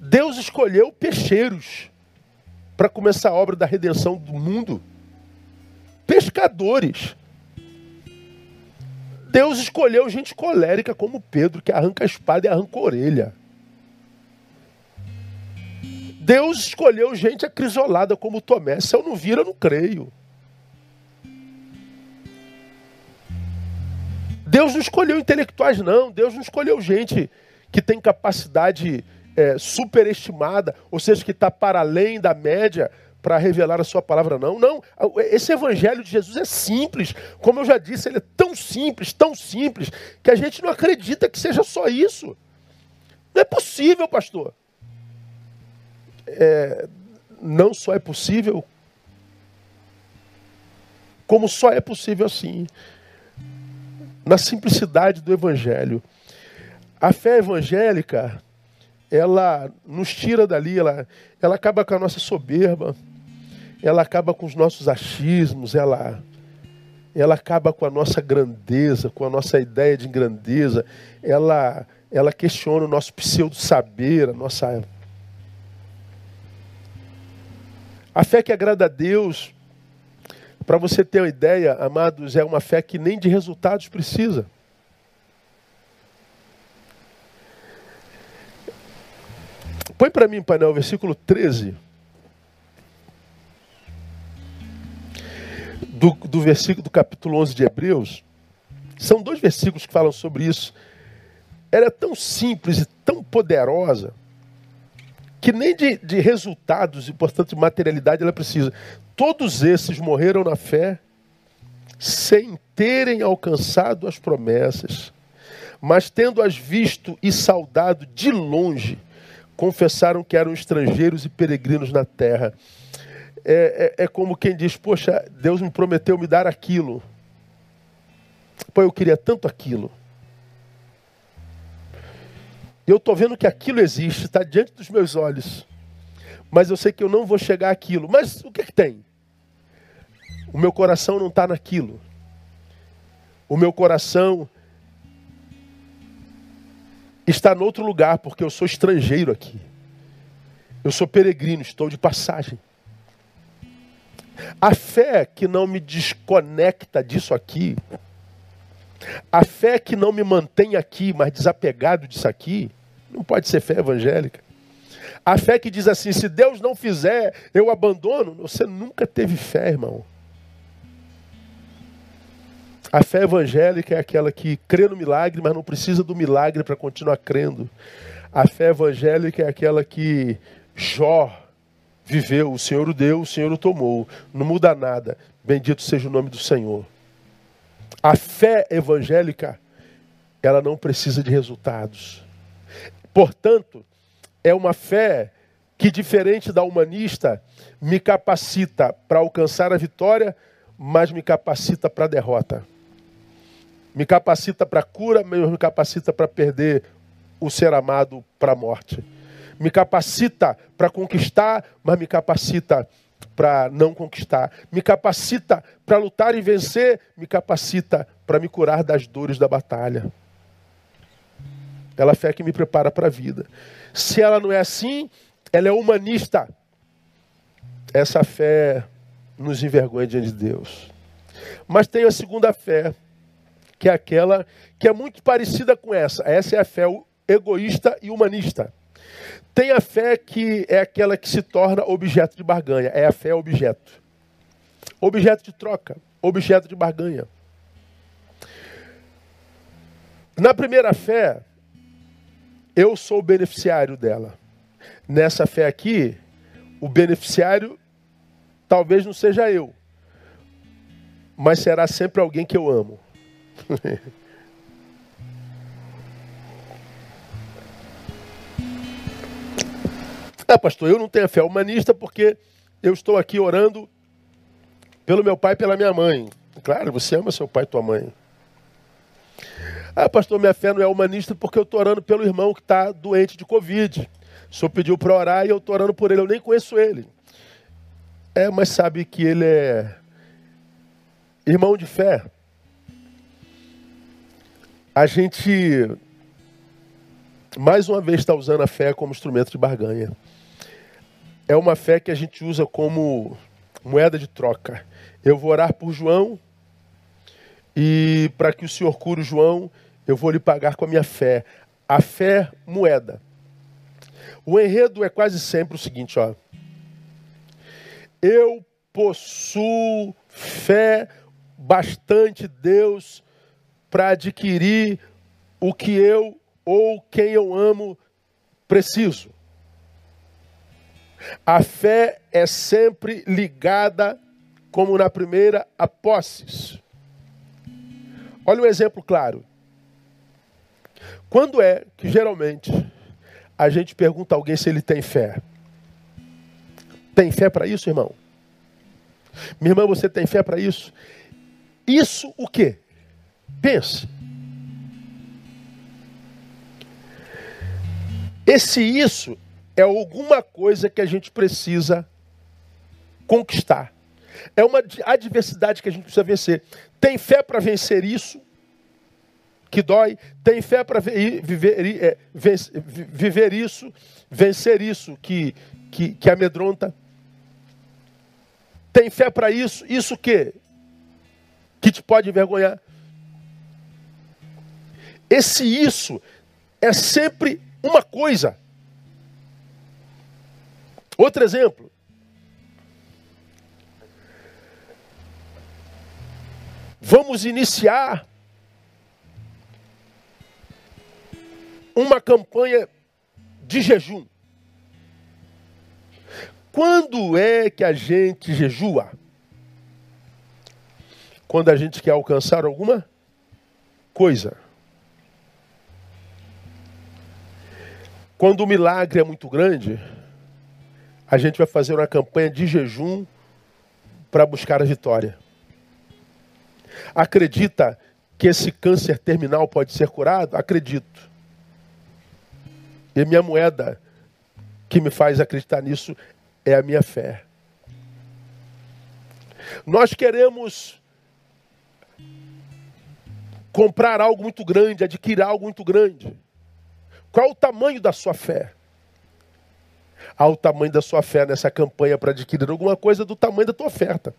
Deus escolheu peixeiros para começar a obra da redenção do mundo. Pescadores. Deus escolheu gente colérica como Pedro, que arranca a espada e arranca a orelha. Deus escolheu gente acrisolada como Tomé. Se eu não vir, eu não creio. Deus não escolheu intelectuais, não. Deus não escolheu gente que tem capacidade é, superestimada, ou seja, que está para além da média para revelar a sua palavra, não. Não, esse evangelho de Jesus é simples. Como eu já disse, ele é tão simples, tão simples, que a gente não acredita que seja só isso. Não é possível, pastor. É, não só é possível, como só é possível assim. Na simplicidade do evangelho. A fé evangélica ela nos tira dali, ela, ela acaba com a nossa soberba, ela acaba com os nossos achismos, ela, ela acaba com a nossa grandeza, com a nossa ideia de grandeza, ela, ela questiona o nosso pseudo-saber, a nossa. A fé que agrada a Deus, para você ter uma ideia, amados, é uma fé que nem de resultados precisa. Põe para mim, painel, versículo 13. Do, do versículo do capítulo 11 de Hebreus. São dois versículos que falam sobre isso. Ela é tão simples e tão poderosa que nem de, de resultados e, portanto, de materialidade ela precisa. Todos esses morreram na fé sem terem alcançado as promessas, mas tendo-as visto e saudado de longe confessaram que eram estrangeiros e peregrinos na terra. É, é, é, como quem diz: Poxa, Deus me prometeu me dar aquilo. Pô, eu queria tanto aquilo. Eu estou vendo que aquilo existe, está diante dos meus olhos. Mas eu sei que eu não vou chegar àquilo. Mas o que, que tem? O meu coração não está naquilo. O meu coração está em outro lugar, porque eu sou estrangeiro aqui. Eu sou peregrino, estou de passagem. A fé que não me desconecta disso aqui, a fé que não me mantém aqui, mas desapegado disso aqui, não pode ser fé evangélica. A fé que diz assim: se Deus não fizer, eu abandono. Você nunca teve fé, irmão. A fé evangélica é aquela que crê no milagre, mas não precisa do milagre para continuar crendo. A fé evangélica é aquela que Jó viveu, o Senhor o deu, o Senhor o tomou. Não muda nada. Bendito seja o nome do Senhor. A fé evangélica, ela não precisa de resultados. Portanto, é uma fé que, diferente da humanista, me capacita para alcançar a vitória, mas me capacita para a derrota. Me capacita para a cura, mas me capacita para perder o ser amado para a morte. Me capacita para conquistar, mas me capacita para não conquistar. Me capacita para lutar e vencer, me capacita para me curar das dores da batalha. Ela é a fé que me prepara para a vida. Se ela não é assim, ela é humanista. Essa fé nos envergonha diante de Deus. Mas tem a segunda fé, que é aquela que é muito parecida com essa. Essa é a fé egoísta e humanista. Tem a fé que é aquela que se torna objeto de barganha. É a fé objeto. Objeto de troca, objeto de barganha. Na primeira fé, eu sou o beneficiário dela. Nessa fé aqui, o beneficiário talvez não seja eu, mas será sempre alguém que eu amo. ah, (laughs) pastor, eu não tenho fé humanista porque eu estou aqui orando pelo meu pai e pela minha mãe. Claro, você ama seu pai e tua mãe. Ah, pastor, minha fé não é humanista porque eu estou orando pelo irmão que está doente de Covid. O senhor pediu para orar e eu estou orando por ele. Eu nem conheço ele. É, mas sabe que ele é irmão de fé. A gente, mais uma vez, está usando a fé como instrumento de barganha. É uma fé que a gente usa como moeda de troca. Eu vou orar por João e para que o Senhor cure o João, eu vou lhe pagar com a minha fé. A fé moeda. O enredo é quase sempre o seguinte, ó. Eu possuo fé bastante Deus para adquirir o que eu ou quem eu amo preciso. A fé é sempre ligada, como na primeira, a posses. Olha um exemplo claro. Quando é que geralmente a gente pergunta a alguém se ele tem fé? Tem fé para isso, irmão? Minha irmã, você tem fé para isso? Isso o quê? Pense. Esse isso é alguma coisa que a gente precisa conquistar. É uma adversidade que a gente precisa vencer. Tem fé para vencer isso que dói? Tem fé para viver, é, viver isso, vencer isso que, que, que amedronta? Tem fé para isso? Isso que? Que te pode envergonhar? Esse isso é sempre uma coisa. Outro exemplo. Vamos iniciar uma campanha de jejum. Quando é que a gente jejua? Quando a gente quer alcançar alguma coisa. Quando o milagre é muito grande, a gente vai fazer uma campanha de jejum para buscar a vitória. Acredita que esse câncer terminal pode ser curado? Acredito. E minha moeda que me faz acreditar nisso é a minha fé. Nós queremos comprar algo muito grande, adquirir algo muito grande. Qual é o tamanho da sua fé? Há o tamanho da sua fé nessa campanha para adquirir alguma coisa do tamanho da tua oferta.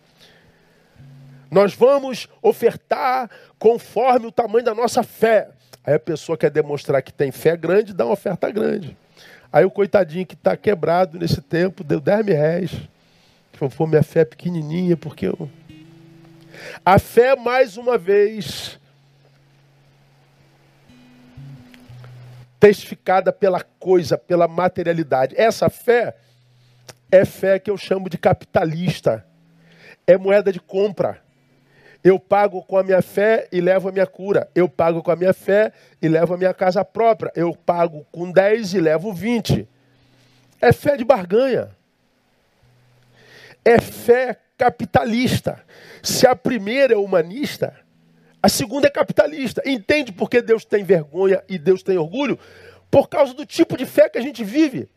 Nós vamos ofertar conforme o tamanho da nossa fé. Aí a pessoa quer demonstrar que tem fé grande, dá uma oferta grande. Aí o coitadinho que está quebrado nesse tempo deu 10 mil reais. Falou, pô, minha fé é pequenininha, porque eu... A fé, mais uma vez, testificada pela coisa, pela materialidade. Essa fé é fé que eu chamo de capitalista. É moeda de compra. Eu pago com a minha fé e levo a minha cura. Eu pago com a minha fé e levo a minha casa própria. Eu pago com 10 e levo 20. É fé de barganha. É fé capitalista. Se a primeira é humanista, a segunda é capitalista. Entende por que Deus tem vergonha e Deus tem orgulho? Por causa do tipo de fé que a gente vive.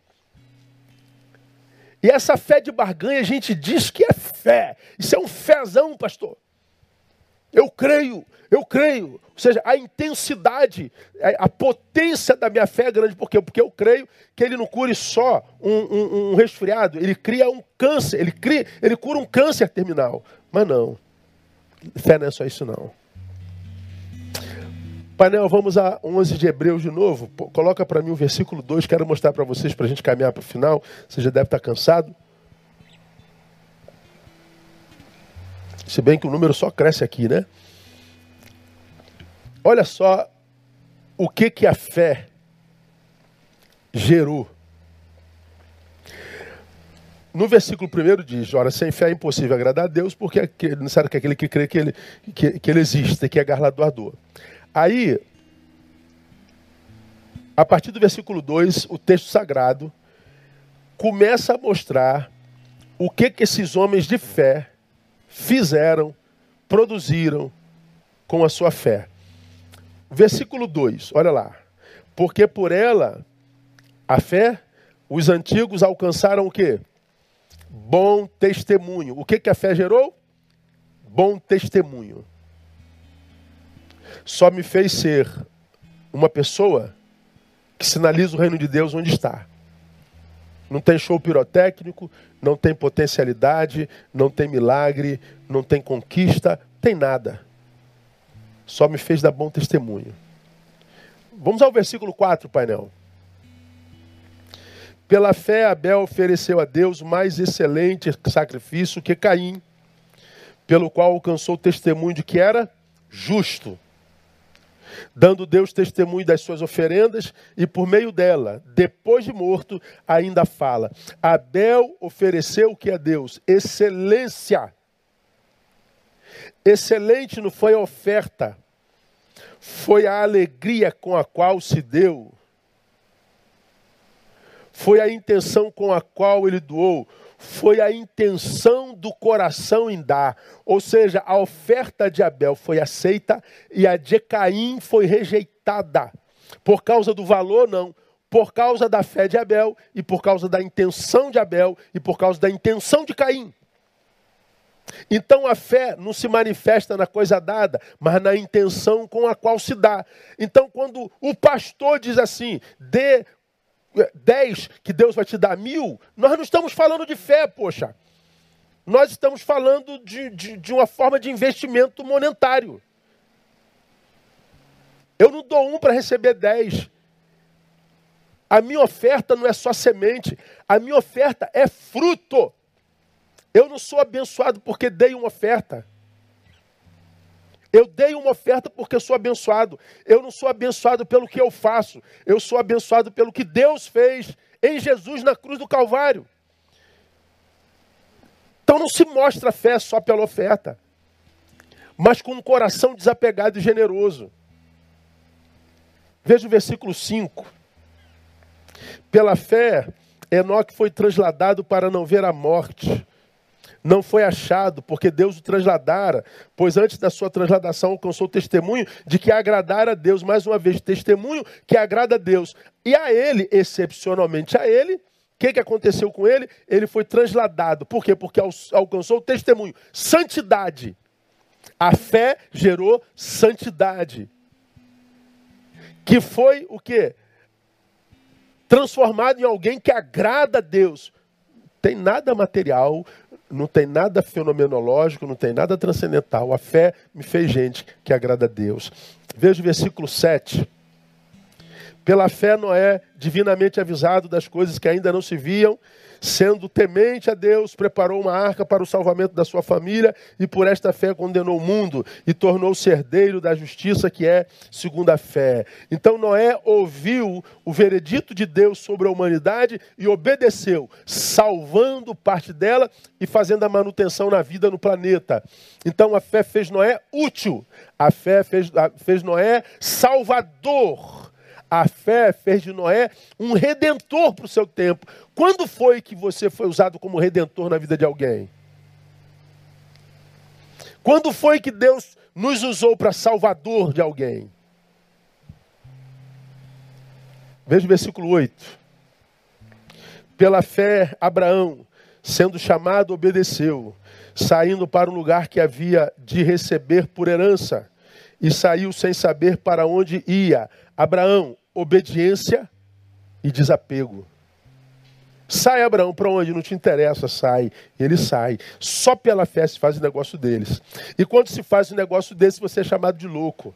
E essa fé de barganha a gente diz que é fé. Isso é um fezão, pastor. Eu creio, eu creio. Ou seja, a intensidade, a potência da minha fé é grande. Por quê? Porque eu creio que ele não cure só um, um, um resfriado, ele cria um câncer, ele, cria, ele cura um câncer terminal. Mas não. Fé não é só isso, não. Painel, vamos a 11 de Hebreus de novo. Coloca para mim o versículo 2, quero mostrar para vocês, para a gente caminhar para o final. Você já deve estar cansado. Se bem que o número só cresce aqui, né? Olha só o que que a fé gerou. No versículo 1 diz: Ora, sem fé é impossível agradar a Deus, porque é necessário que aquele que crê que ele, que, que ele existe, que é galardoador. Aí, a partir do versículo 2, o texto sagrado começa a mostrar o que, que esses homens de fé fizeram, produziram com a sua fé. Versículo 2, olha lá. Porque por ela, a fé, os antigos alcançaram o quê? Bom testemunho. O que, que a fé gerou? Bom testemunho. Só me fez ser uma pessoa que sinaliza o reino de Deus onde está. Não tem show pirotécnico, não tem potencialidade, não tem milagre, não tem conquista, tem nada. Só me fez dar bom testemunho. Vamos ao versículo 4, painel. Pela fé, Abel ofereceu a Deus mais excelente sacrifício que Caim, pelo qual alcançou o testemunho de que era justo, dando Deus testemunho das suas oferendas e por meio dela, depois de morto, ainda fala. Abel ofereceu o que a Deus? Excelência. Excelente não foi a oferta, foi a alegria com a qual se deu foi a intenção com a qual ele doou, foi a intenção do coração em dar. Ou seja, a oferta de Abel foi aceita e a de Caim foi rejeitada. Por causa do valor, não. Por causa da fé de Abel e por causa da intenção de Abel e por causa da intenção de Caim. Então a fé não se manifesta na coisa dada, mas na intenção com a qual se dá. Então, quando o pastor diz assim, dê dez que Deus vai te dar mil, nós não estamos falando de fé, poxa. Nós estamos falando de, de, de uma forma de investimento monetário. Eu não dou um para receber dez. A minha oferta não é só semente, a minha oferta é fruto. Eu não sou abençoado porque dei uma oferta. Eu dei uma oferta porque sou abençoado. Eu não sou abençoado pelo que eu faço. Eu sou abençoado pelo que Deus fez em Jesus na cruz do Calvário. Então não se mostra fé só pela oferta, mas com um coração desapegado e generoso. Veja o versículo 5. Pela fé, Enoque foi transladado para não ver a morte não foi achado, porque Deus o transladara, pois antes da sua transladação alcançou o testemunho de que agradara a Deus, mais uma vez, testemunho que agrada a Deus. E a ele, excepcionalmente a ele, o que, que aconteceu com ele? Ele foi transladado. Por quê? Porque alcançou o testemunho. Santidade. A fé gerou santidade. Que foi o quê? Transformado em alguém que agrada a Deus. Tem nada material, não tem nada fenomenológico, não tem nada transcendental. A fé me fez gente que agrada a Deus. Veja o versículo 7. Pela fé, Noé, divinamente avisado das coisas que ainda não se viam, sendo temente a Deus, preparou uma arca para o salvamento da sua família e por esta fé condenou o mundo e tornou-se herdeiro da justiça que é segundo a fé. Então Noé ouviu o veredito de Deus sobre a humanidade e obedeceu, salvando parte dela e fazendo a manutenção na vida no planeta. Então a fé fez Noé útil, a fé fez, fez Noé salvador. A fé fez de Noé um redentor para o seu tempo. Quando foi que você foi usado como redentor na vida de alguém? Quando foi que Deus nos usou para salvador de alguém? Veja o versículo 8. Pela fé, Abraão, sendo chamado, obedeceu, saindo para um lugar que havia de receber por herança, e saiu sem saber para onde ia. Abraão, obediência e desapego. Sai, Abraão, para onde não te interessa, sai. Ele sai. Só pela fé se faz o negócio deles. E quando se faz o negócio desse, você é chamado de louco.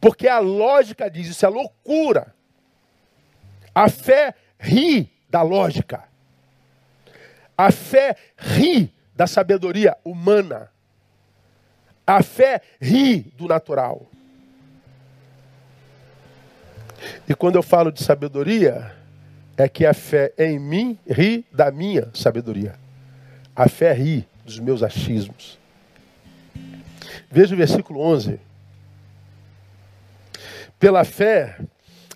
Porque a lógica diz, isso é loucura. A fé ri da lógica. A fé ri da sabedoria humana. A fé ri do natural. E quando eu falo de sabedoria, é que a fé em mim ri da minha sabedoria. A fé ri dos meus achismos. Veja o versículo 11. Pela fé,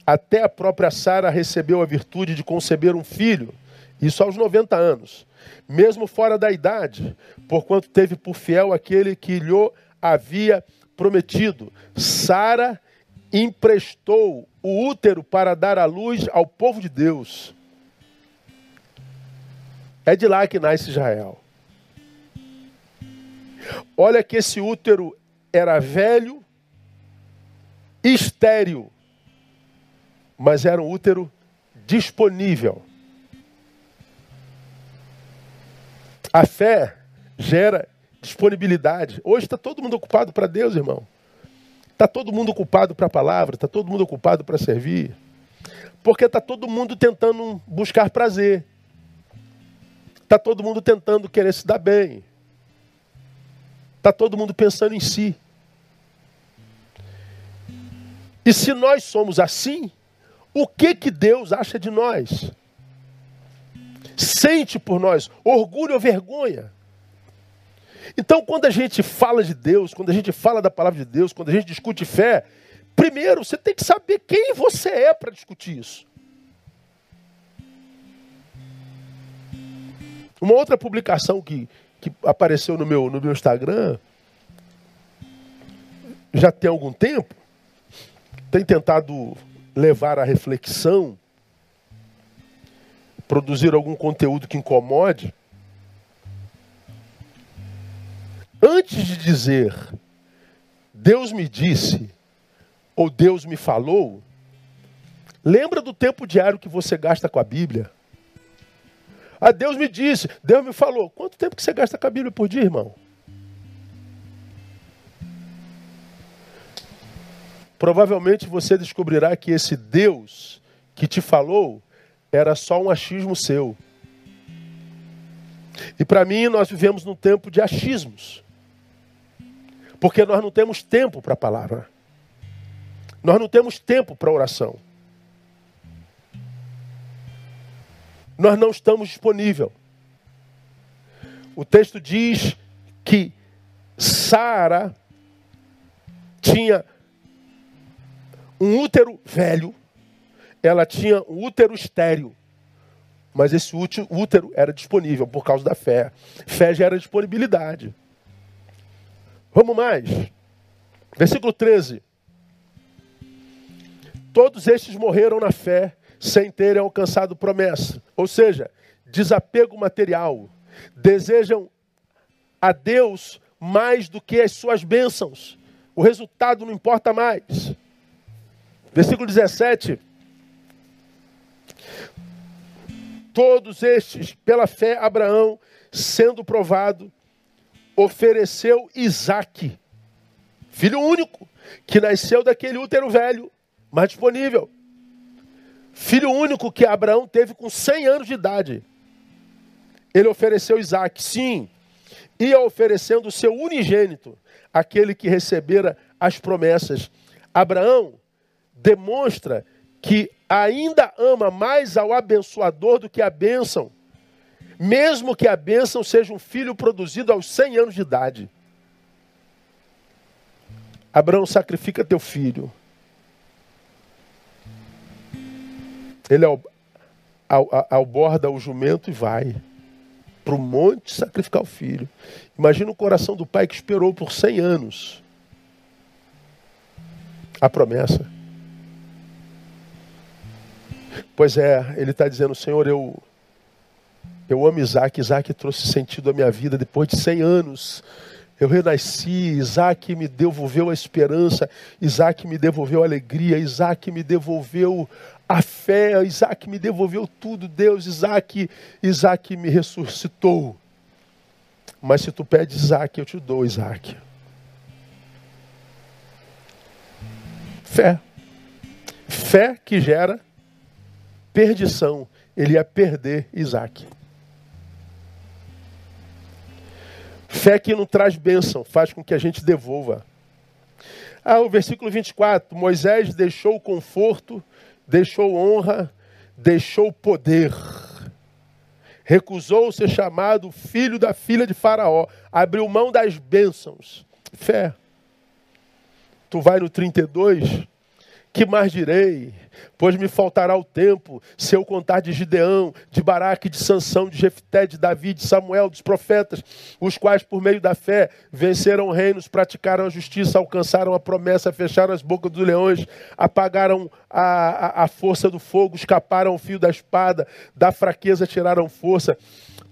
até a própria Sara recebeu a virtude de conceber um filho, isso aos 90 anos, mesmo fora da idade, porquanto teve por fiel aquele que lhe havia prometido. Sara emprestou o útero para dar à luz ao povo de Deus. É de lá que nasce Israel. Olha que esse útero era velho, estéril, mas era um útero disponível. A fé gera disponibilidade. Hoje está todo mundo ocupado para Deus, irmão. Está todo mundo ocupado para a palavra, está todo mundo ocupado para servir. Porque está todo mundo tentando buscar prazer. Está todo mundo tentando querer se dar bem. Está todo mundo pensando em si. E se nós somos assim, o que que Deus acha de nós? Sente por nós orgulho ou vergonha? Então, quando a gente fala de Deus, quando a gente fala da palavra de Deus, quando a gente discute fé, primeiro você tem que saber quem você é para discutir isso. Uma outra publicação que, que apareceu no meu, no meu Instagram, já tem algum tempo, tem tentado levar a reflexão, produzir algum conteúdo que incomode. Antes de dizer, Deus me disse, ou Deus me falou, lembra do tempo diário que você gasta com a Bíblia. Ah, Deus me disse, Deus me falou. Quanto tempo que você gasta com a Bíblia por dia, irmão? Provavelmente você descobrirá que esse Deus que te falou era só um achismo seu. E para mim, nós vivemos num tempo de achismos. Porque nós não temos tempo para a palavra. Nós não temos tempo para oração. nós não estamos disponível. O texto diz que Sara tinha um útero velho, ela tinha um útero estéreo. Mas esse útero era disponível por causa da fé. Fé gera disponibilidade. Vamos mais. Versículo 13. Todos estes morreram na fé sem terem alcançado promessa. Ou seja, desapego material. Desejam a Deus mais do que as suas bênçãos. O resultado não importa mais. Versículo 17. Todos estes, pela fé, Abraão, sendo provado, ofereceu Isaque, filho único, que nasceu daquele útero velho, mas disponível. Filho único que Abraão teve com 100 anos de idade. Ele ofereceu Isaac, sim, ia oferecendo o seu unigênito, aquele que recebera as promessas. Abraão demonstra que ainda ama mais ao abençoador do que a bênção, mesmo que a bênção seja um filho produzido aos 100 anos de idade. Abraão sacrifica teu filho. Ele aborda o jumento e vai para o monte sacrificar o filho. Imagina o coração do pai que esperou por 100 anos a promessa. Pois é, ele está dizendo, Senhor, eu, eu amo Isaac, Isaac trouxe sentido à minha vida depois de 100 anos. Eu renasci, Isaac me devolveu a esperança, Isaac me devolveu a alegria, Isaac me devolveu a fé, Isaac me devolveu tudo, Deus, Isaac, Isaac me ressuscitou. Mas se tu pedes Isaac, eu te dou Isaac. Fé. Fé que gera perdição. Ele ia perder Isaac. Fé que não traz bênção, faz com que a gente devolva. Ah, o versículo 24: Moisés deixou conforto, deixou honra, deixou poder. Recusou ser chamado filho da filha de Faraó. Abriu mão das bênçãos. Fé. Tu vai no 32, que mais direi? Pois me faltará o tempo, se eu contar de Gideão, de Baraque, de Sansão, de Jefté, de Davi, de Samuel, dos profetas, os quais, por meio da fé, venceram reinos, praticaram a justiça, alcançaram a promessa, fecharam as bocas dos leões, apagaram a, a, a força do fogo, escaparam o fio da espada, da fraqueza tiraram força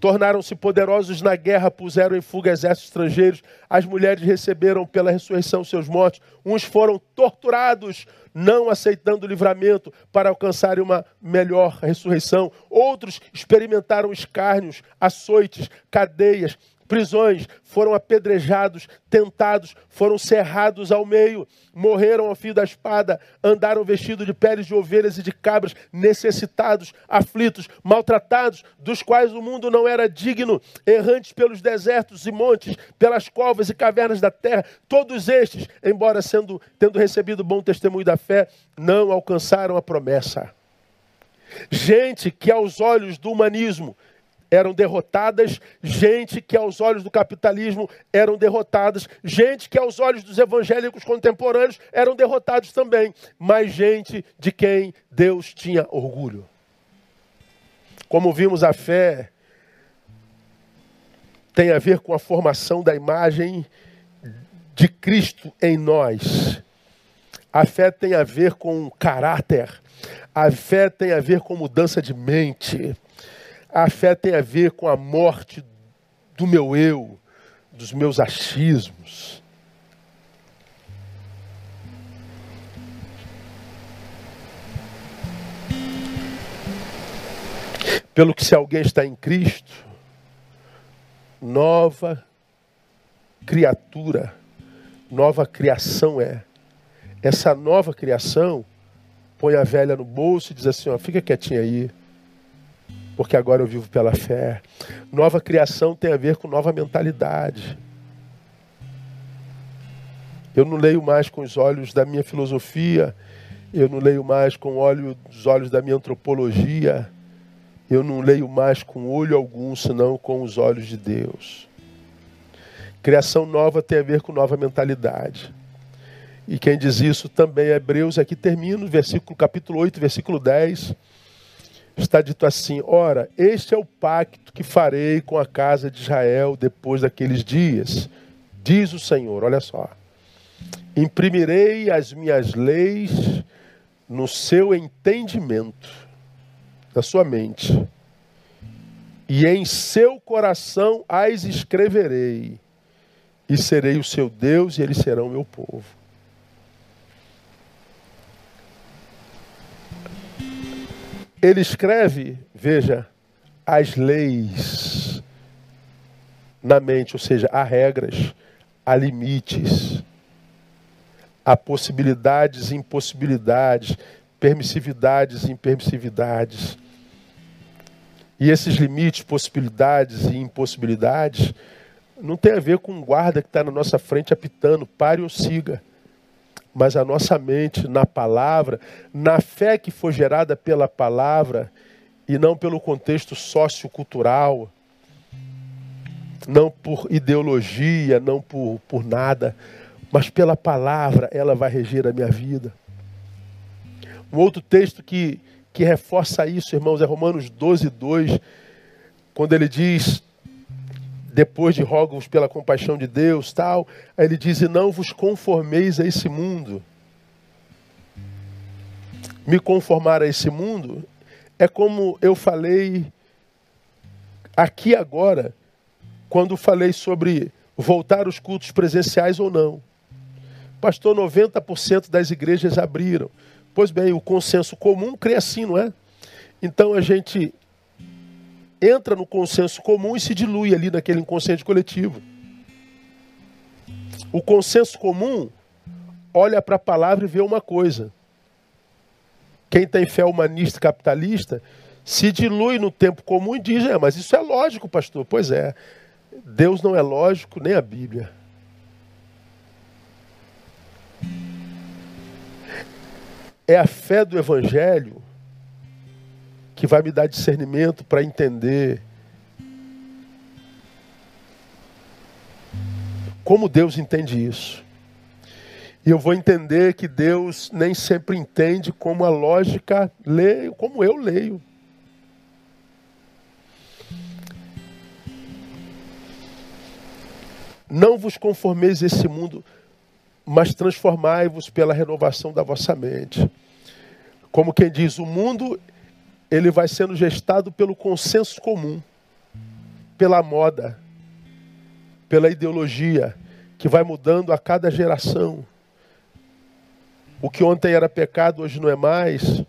tornaram-se poderosos na guerra, puseram em fuga exércitos estrangeiros, as mulheres receberam pela ressurreição seus mortos, uns foram torturados, não aceitando o livramento para alcançarem uma melhor ressurreição, outros experimentaram escárnios, açoites, cadeias, prisões, foram apedrejados, tentados, foram cerrados ao meio, morreram ao fio da espada, andaram vestidos de peles de ovelhas e de cabras, necessitados, aflitos, maltratados, dos quais o mundo não era digno, errantes pelos desertos e montes, pelas covas e cavernas da terra. Todos estes, embora sendo tendo recebido bom testemunho da fé, não alcançaram a promessa. Gente que aos olhos do humanismo eram derrotadas, gente que aos olhos do capitalismo eram derrotadas, gente que aos olhos dos evangélicos contemporâneos eram derrotados também, mas gente de quem Deus tinha orgulho. Como vimos, a fé tem a ver com a formação da imagem de Cristo em nós. A fé tem a ver com caráter. A fé tem a ver com mudança de mente. A fé tem a ver com a morte do meu eu, dos meus achismos. Pelo que se alguém está em Cristo, nova criatura, nova criação é. Essa nova criação põe a velha no bolso e diz assim, ó, fica quietinha aí porque agora eu vivo pela fé. Nova criação tem a ver com nova mentalidade. Eu não leio mais com os olhos da minha filosofia, eu não leio mais com os olhos da minha antropologia, eu não leio mais com olho algum, senão com os olhos de Deus. Criação nova tem a ver com nova mentalidade. E quem diz isso também é Hebreus, aqui termino, versículo capítulo 8, versículo 10 está dito assim: Ora, este é o pacto que farei com a casa de Israel depois daqueles dias, diz o Senhor. Olha só. Imprimirei as minhas leis no seu entendimento, na sua mente, e em seu coração as escreverei, e serei o seu Deus, e eles serão meu povo. Ele escreve, veja, as leis na mente, ou seja, há regras, há limites, há possibilidades e impossibilidades, permissividades e impermissividades. E esses limites, possibilidades e impossibilidades não tem a ver com um guarda que está na nossa frente apitando, pare ou siga mas a nossa mente na palavra, na fé que foi gerada pela palavra e não pelo contexto sociocultural, não por ideologia, não por, por nada, mas pela palavra ela vai reger a minha vida. Um outro texto que, que reforça isso, irmãos, é Romanos 12, 2, quando ele diz: depois de rogo-vos pela compaixão de Deus, tal. Aí ele diz: e não vos conformeis a esse mundo. Me conformar a esse mundo é como eu falei aqui agora, quando falei sobre voltar os cultos presenciais ou não. Pastor, 90% das igrejas abriram. Pois bem, o consenso comum crê assim, não é? Então a gente entra no consenso comum e se dilui ali naquele inconsciente coletivo. O consenso comum olha para a palavra e vê uma coisa. Quem tem fé humanista capitalista se dilui no tempo comum e diz: é, mas isso é lógico, pastor. Pois é. Deus não é lógico, nem a Bíblia. é a fé do Evangelho que vai me dar discernimento para entender como Deus entende isso. E eu vou entender que Deus nem sempre entende como a lógica lê, como eu leio. Não vos conformeis esse mundo, mas transformai-vos pela renovação da vossa mente. Como quem diz, o mundo ele vai sendo gestado pelo consenso comum, pela moda, pela ideologia que vai mudando a cada geração. O que ontem era pecado, hoje não é mais.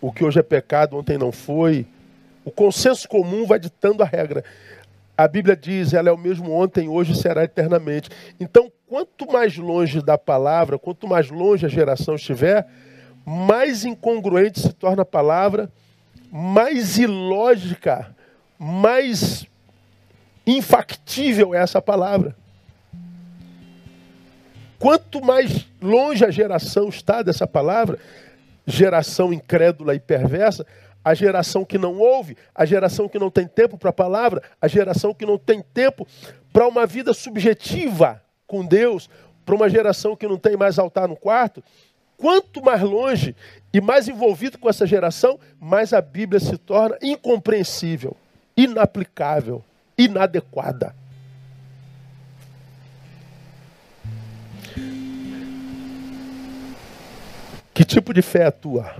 O que hoje é pecado, ontem não foi. O consenso comum vai ditando a regra. A Bíblia diz, ela é o mesmo ontem, hoje será eternamente. Então, quanto mais longe da palavra, quanto mais longe a geração estiver, mais incongruente se torna a palavra, mais ilógica, mais infactível é essa palavra. Quanto mais longe a geração está dessa palavra, geração incrédula e perversa, a geração que não ouve, a geração que não tem tempo para a palavra, a geração que não tem tempo para uma vida subjetiva com Deus, para uma geração que não tem mais altar no quarto. Quanto mais longe e mais envolvido com essa geração, mais a Bíblia se torna incompreensível, inaplicável, inadequada. Que tipo de fé é a tua?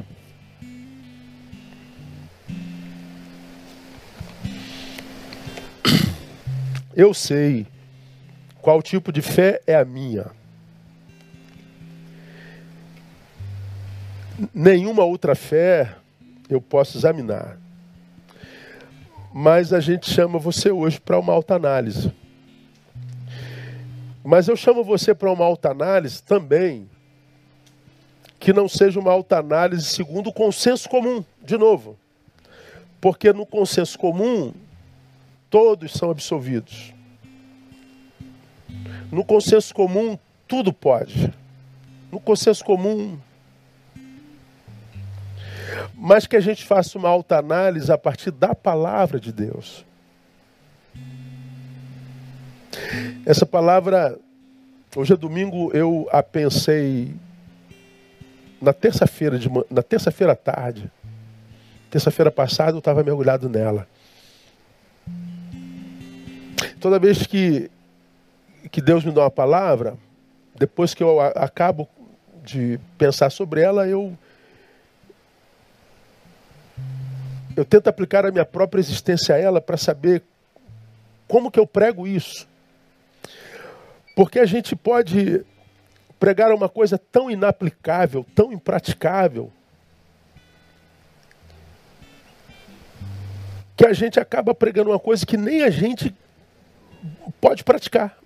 Eu sei qual tipo de fé é a minha. Nenhuma outra fé eu posso examinar. Mas a gente chama você hoje para uma alta análise. Mas eu chamo você para uma alta análise também que não seja uma alta análise segundo o consenso comum, de novo. Porque no consenso comum, todos são absolvidos. No consenso comum, tudo pode. No consenso comum. Mas que a gente faça uma alta análise a partir da palavra de Deus. Essa palavra, hoje é domingo, eu a pensei na terça-feira, na terça-feira à tarde, terça-feira passada, eu estava mergulhado nela. Toda vez que, que Deus me dá uma palavra, depois que eu acabo de pensar sobre ela, eu eu tento aplicar a minha própria existência a ela para saber como que eu prego isso. Porque a gente pode pregar uma coisa tão inaplicável, tão impraticável, que a gente acaba pregando uma coisa que nem a gente pode praticar.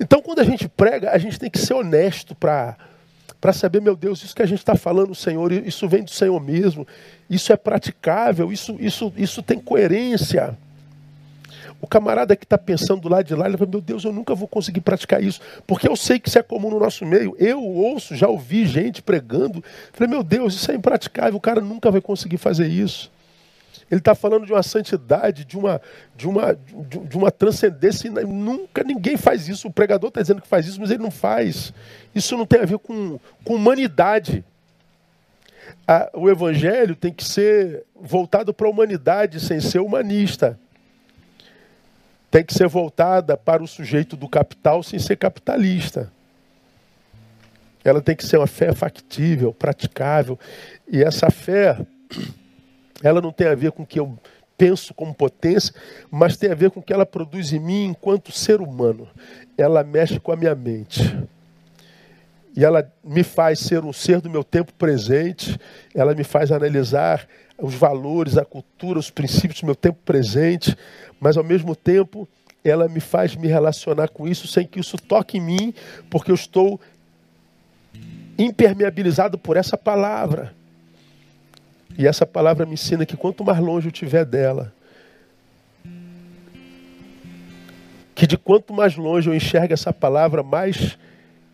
Então, quando a gente prega, a gente tem que ser honesto para para saber, meu Deus, isso que a gente está falando, Senhor, isso vem do Senhor mesmo, isso é praticável, isso, isso, isso tem coerência. O camarada que está pensando lá de lá, ele fala, meu Deus, eu nunca vou conseguir praticar isso, porque eu sei que isso é comum no nosso meio. Eu ouço, já ouvi gente pregando. Falei, meu Deus, isso é impraticável, o cara nunca vai conseguir fazer isso. Ele está falando de uma santidade, de uma, de uma, de uma transcendência. Nunca ninguém faz isso. O pregador está dizendo que faz isso, mas ele não faz. Isso não tem a ver com, com humanidade. o evangelho tem que ser voltado para a humanidade, sem ser humanista tem que ser voltada para o sujeito do capital sem ser capitalista. Ela tem que ser uma fé factível, praticável. E essa fé, ela não tem a ver com o que eu penso como potência, mas tem a ver com o que ela produz em mim enquanto ser humano. Ela mexe com a minha mente. E ela me faz ser um ser do meu tempo presente, ela me faz analisar os valores, a cultura, os princípios do meu tempo presente, mas ao mesmo tempo ela me faz me relacionar com isso sem que isso toque em mim, porque eu estou impermeabilizado por essa palavra. E essa palavra me ensina que quanto mais longe eu estiver dela, que de quanto mais longe eu enxergo essa palavra, mais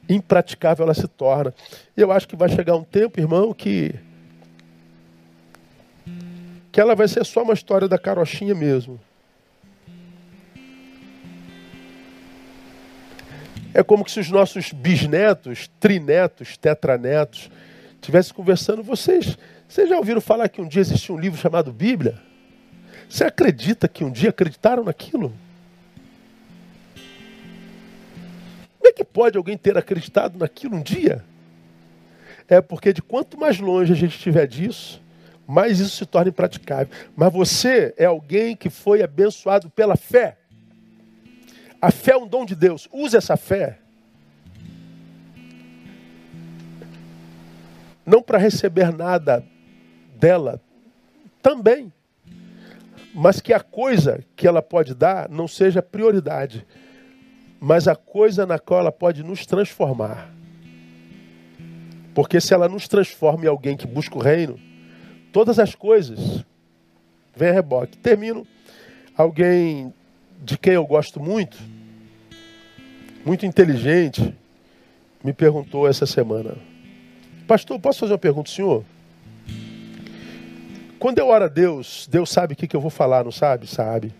impraticável ela se torna. E eu acho que vai chegar um tempo, irmão, que que ela vai ser só uma história da carochinha mesmo. É como se os nossos bisnetos, trinetos, tetranetos, estivessem conversando. Vocês, vocês já ouviram falar que um dia existia um livro chamado Bíblia? Você acredita que um dia acreditaram naquilo? Como é que pode alguém ter acreditado naquilo um dia? É porque de quanto mais longe a gente estiver disso, mais isso se torna impraticável. Mas você é alguém que foi abençoado pela fé. A fé é um dom de Deus. Use essa fé. Não para receber nada dela, também. Mas que a coisa que ela pode dar não seja prioridade, mas a coisa na qual ela pode nos transformar. Porque se ela nos transforma em alguém que busca o reino, todas as coisas vêm a reboque. Termino. Alguém de quem eu gosto muito, muito inteligente, me perguntou essa semana: Pastor, posso fazer uma pergunta, senhor? Quando eu oro a Deus, Deus sabe o que, que eu vou falar, não sabe? Sabe.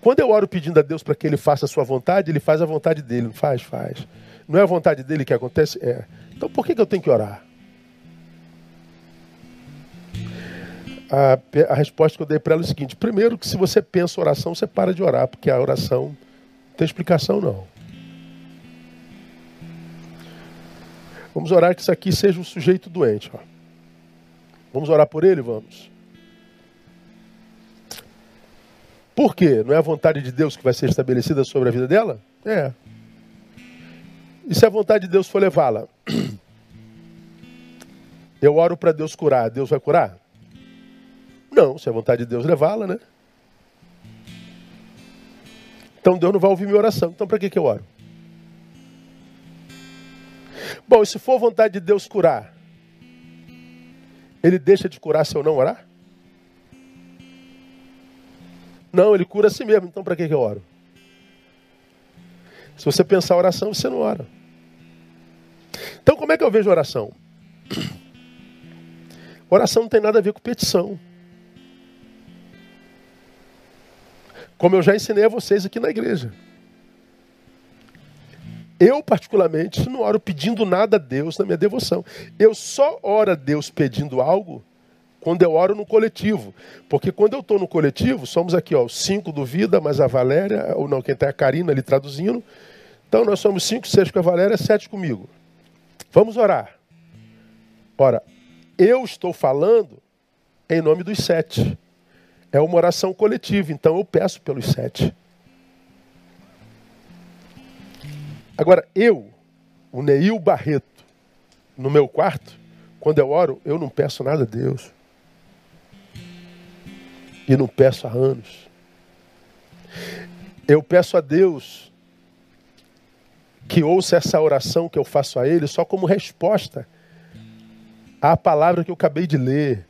Quando eu oro pedindo a Deus para que Ele faça a sua vontade, Ele faz a vontade dele, não faz? Faz. Não é a vontade dele que acontece? É. Então por que, que eu tenho que orar? a, a resposta que eu dei para ela é o seguinte: primeiro, que se você pensa oração, você para de orar, porque a oração não tem explicação, não. Vamos orar que isso aqui seja um sujeito doente. Ó. Vamos orar por ele? Vamos. Por quê? Não é a vontade de Deus que vai ser estabelecida sobre a vida dela? É. E se a vontade de Deus for levá-la? (clears throat) Eu oro para Deus curar, Deus vai curar? Não, se é vontade de Deus levá-la, né? Então Deus não vai ouvir minha oração. Então para que, que eu oro? Bom, e se for vontade de Deus curar, ele deixa de curar se eu não orar? Não, ele cura a si mesmo. Então para que, que eu oro? Se você pensar oração, você não ora. Então como é que eu vejo oração? (clears throat) Oração não tem nada a ver com petição. Como eu já ensinei a vocês aqui na igreja. Eu, particularmente, não oro pedindo nada a Deus na minha devoção. Eu só oro a Deus pedindo algo quando eu oro no coletivo. Porque quando eu estou no coletivo, somos aqui, ó, cinco do Vida, mais a Valéria, ou não, quem está é a Karina ali traduzindo. Então nós somos cinco, seis com a Valéria, sete comigo. Vamos orar. Ora, eu estou falando em nome dos sete. É uma oração coletiva, então eu peço pelos sete. Agora, eu, o Neil Barreto, no meu quarto, quando eu oro, eu não peço nada a Deus. E não peço há anos. Eu peço a Deus que ouça essa oração que eu faço a Ele só como resposta à palavra que eu acabei de ler.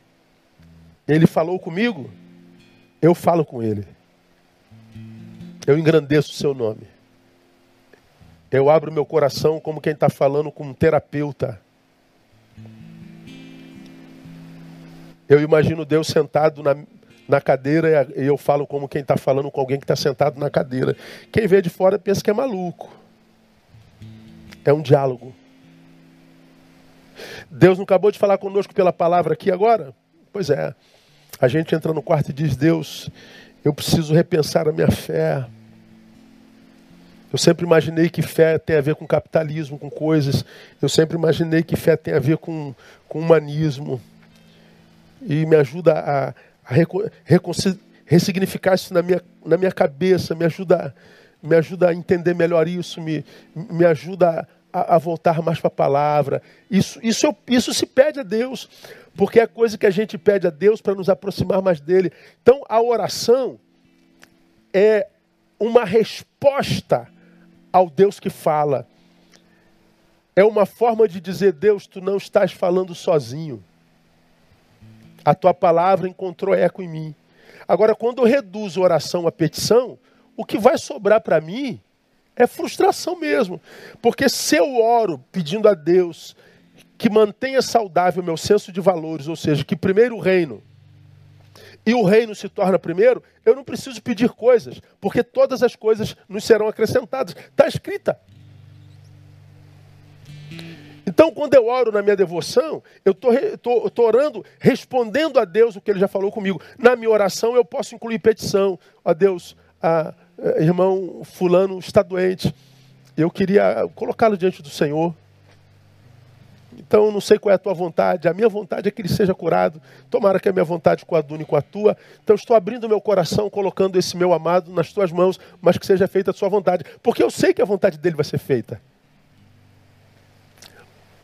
Ele falou comigo, eu falo com Ele. Eu engrandeço o seu nome. Eu abro meu coração como quem está falando com um terapeuta. Eu imagino Deus sentado na, na cadeira e eu falo como quem está falando com alguém que está sentado na cadeira. Quem vê de fora pensa que é maluco. É um diálogo. Deus não acabou de falar conosco pela palavra aqui agora? Pois é. A gente entra no quarto e diz: Deus, eu preciso repensar a minha fé. Eu sempre imaginei que fé tem a ver com capitalismo, com coisas. Eu sempre imaginei que fé tem a ver com, com humanismo. E me ajuda a, a ressignificar isso na minha, na minha cabeça, me ajuda, me ajuda a entender melhor isso, me, me ajuda a, a voltar mais para a palavra. Isso, isso, isso se pede a Deus porque é coisa que a gente pede a Deus para nos aproximar mais dele. Então, a oração é uma resposta ao Deus que fala. É uma forma de dizer: Deus, tu não estás falando sozinho. A tua palavra encontrou eco em mim. Agora, quando eu reduzo oração à petição, o o que vai sobrar para mim é frustração mesmo. Porque se eu oro pedindo a Deus que mantenha saudável meu senso de valores, ou seja, que primeiro o reino e o reino se torna primeiro, eu não preciso pedir coisas, porque todas as coisas nos serão acrescentadas. Está escrita. Então, quando eu oro na minha devoção, eu estou orando, respondendo a Deus o que Ele já falou comigo. Na minha oração, eu posso incluir petição. A Deus, a, a, irmão fulano está doente. Eu queria colocá-lo diante do Senhor. Então, não sei qual é a tua vontade. A minha vontade é que ele seja curado. Tomara que a minha vontade coadune com a tua. Então, estou abrindo meu coração, colocando esse meu amado nas tuas mãos, mas que seja feita a sua vontade. Porque eu sei que a vontade dele vai ser feita.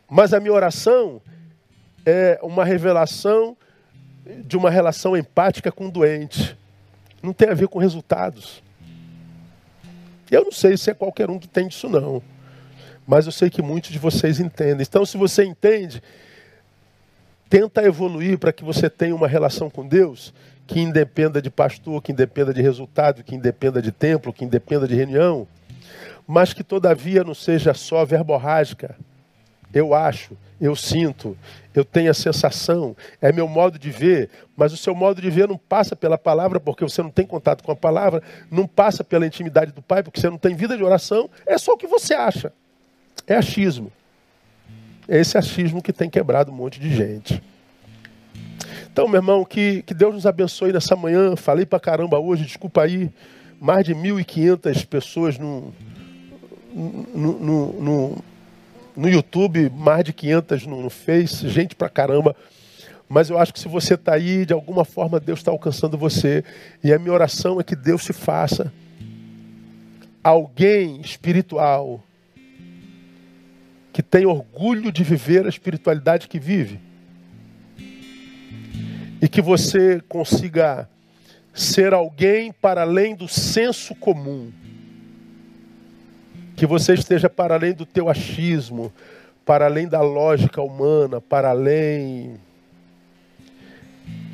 Mas a minha oração é uma revelação de uma relação empática com o doente. Não tem a ver com resultados. Eu não sei se é qualquer um que tem isso, não. Mas eu sei que muitos de vocês entendem. Então, se você entende, tenta evoluir para que você tenha uma relação com Deus que independa de pastor, que independa de resultado, que independa de templo, que independa de reunião, mas que todavia não seja só verborrágica. Eu acho, eu sinto, eu tenho a sensação, é meu modo de ver, mas o seu modo de ver não passa pela palavra, porque você não tem contato com a palavra, não passa pela intimidade do Pai, porque você não tem vida de oração, é só o que você acha. É achismo. É esse achismo que tem quebrado um monte de gente. Então, meu irmão, que, que Deus nos abençoe nessa manhã. Falei pra caramba hoje, desculpa aí. Mais de 1.500 pessoas no, no, no, no, no YouTube, mais de 500 no, no Face, gente pra caramba. Mas eu acho que se você está aí, de alguma forma Deus está alcançando você. E a minha oração é que Deus se faça alguém espiritual que tem orgulho de viver a espiritualidade que vive. E que você consiga ser alguém para além do senso comum. Que você esteja para além do teu achismo, para além da lógica humana, para além.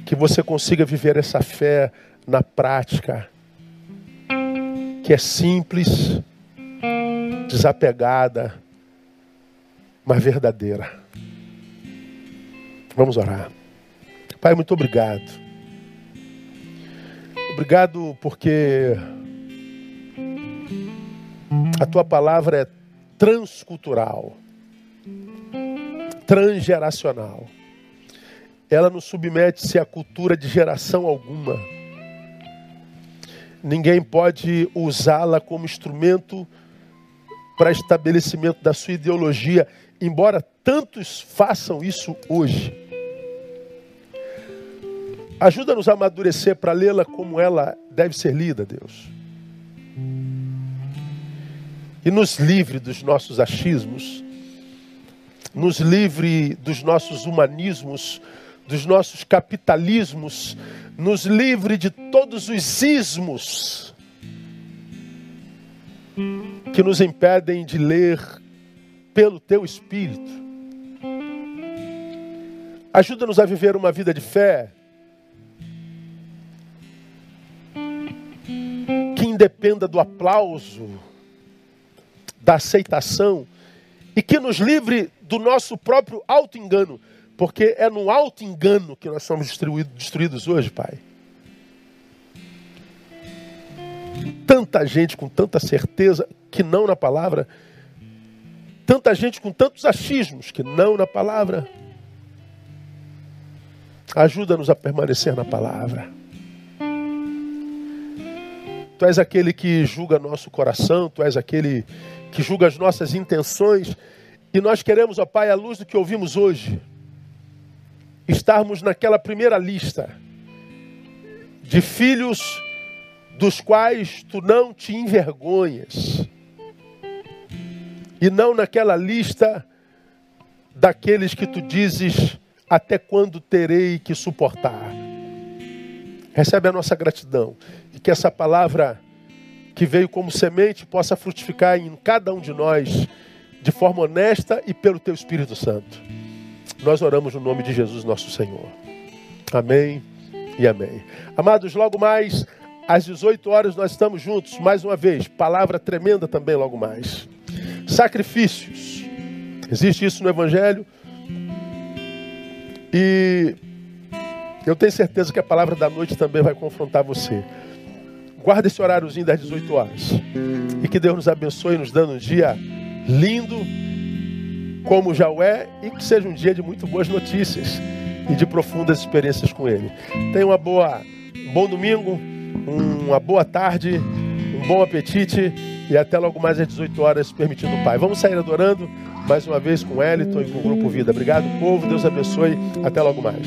Que você consiga viver essa fé na prática, que é simples, desapegada, mas verdadeira. Vamos orar. Pai, muito obrigado. Obrigado porque a tua palavra é transcultural, transgeracional. Ela não submete-se à cultura de geração alguma. Ninguém pode usá-la como instrumento para estabelecimento da sua ideologia embora tantos façam isso hoje. Ajuda-nos a amadurecer para lê-la como ela deve ser lida, Deus. E nos livre dos nossos achismos, nos livre dos nossos humanismos, dos nossos capitalismos, nos livre de todos os ismos que nos impedem de ler pelo teu espírito. Ajuda-nos a viver uma vida de fé que independa do aplauso, da aceitação e que nos livre do nosso próprio auto-engano, porque é no auto-engano que nós somos destruídos hoje, Pai. Tanta gente com tanta certeza que não na palavra Tanta gente com tantos achismos que não na palavra. Ajuda-nos a permanecer na palavra. Tu és aquele que julga nosso coração, tu és aquele que julga as nossas intenções. E nós queremos, ó Pai, à luz do que ouvimos hoje, estarmos naquela primeira lista de filhos dos quais tu não te envergonhas e não naquela lista daqueles que tu dizes até quando terei que suportar. Recebe a nossa gratidão e que essa palavra que veio como semente possa frutificar em cada um de nós de forma honesta e pelo teu Espírito Santo. Nós oramos no nome de Jesus, nosso Senhor. Amém e amém. Amados, logo mais às 18 horas nós estamos juntos, mais uma vez. Palavra tremenda também logo mais. Sacrifícios. Existe isso no Evangelho. E eu tenho certeza que a palavra da noite também vai confrontar você. Guarda esse horáriozinho das 18 horas. E que Deus nos abençoe, nos dando um dia lindo, como já o é, e que seja um dia de muito boas notícias e de profundas experiências com Ele. Tenha uma boa, um bom domingo, uma boa tarde, um bom apetite e até logo mais às 18 horas, permitindo o Pai. Vamos sair adorando mais uma vez com o Eliton e com o Grupo Vida. Obrigado, povo. Deus abençoe. Até logo mais.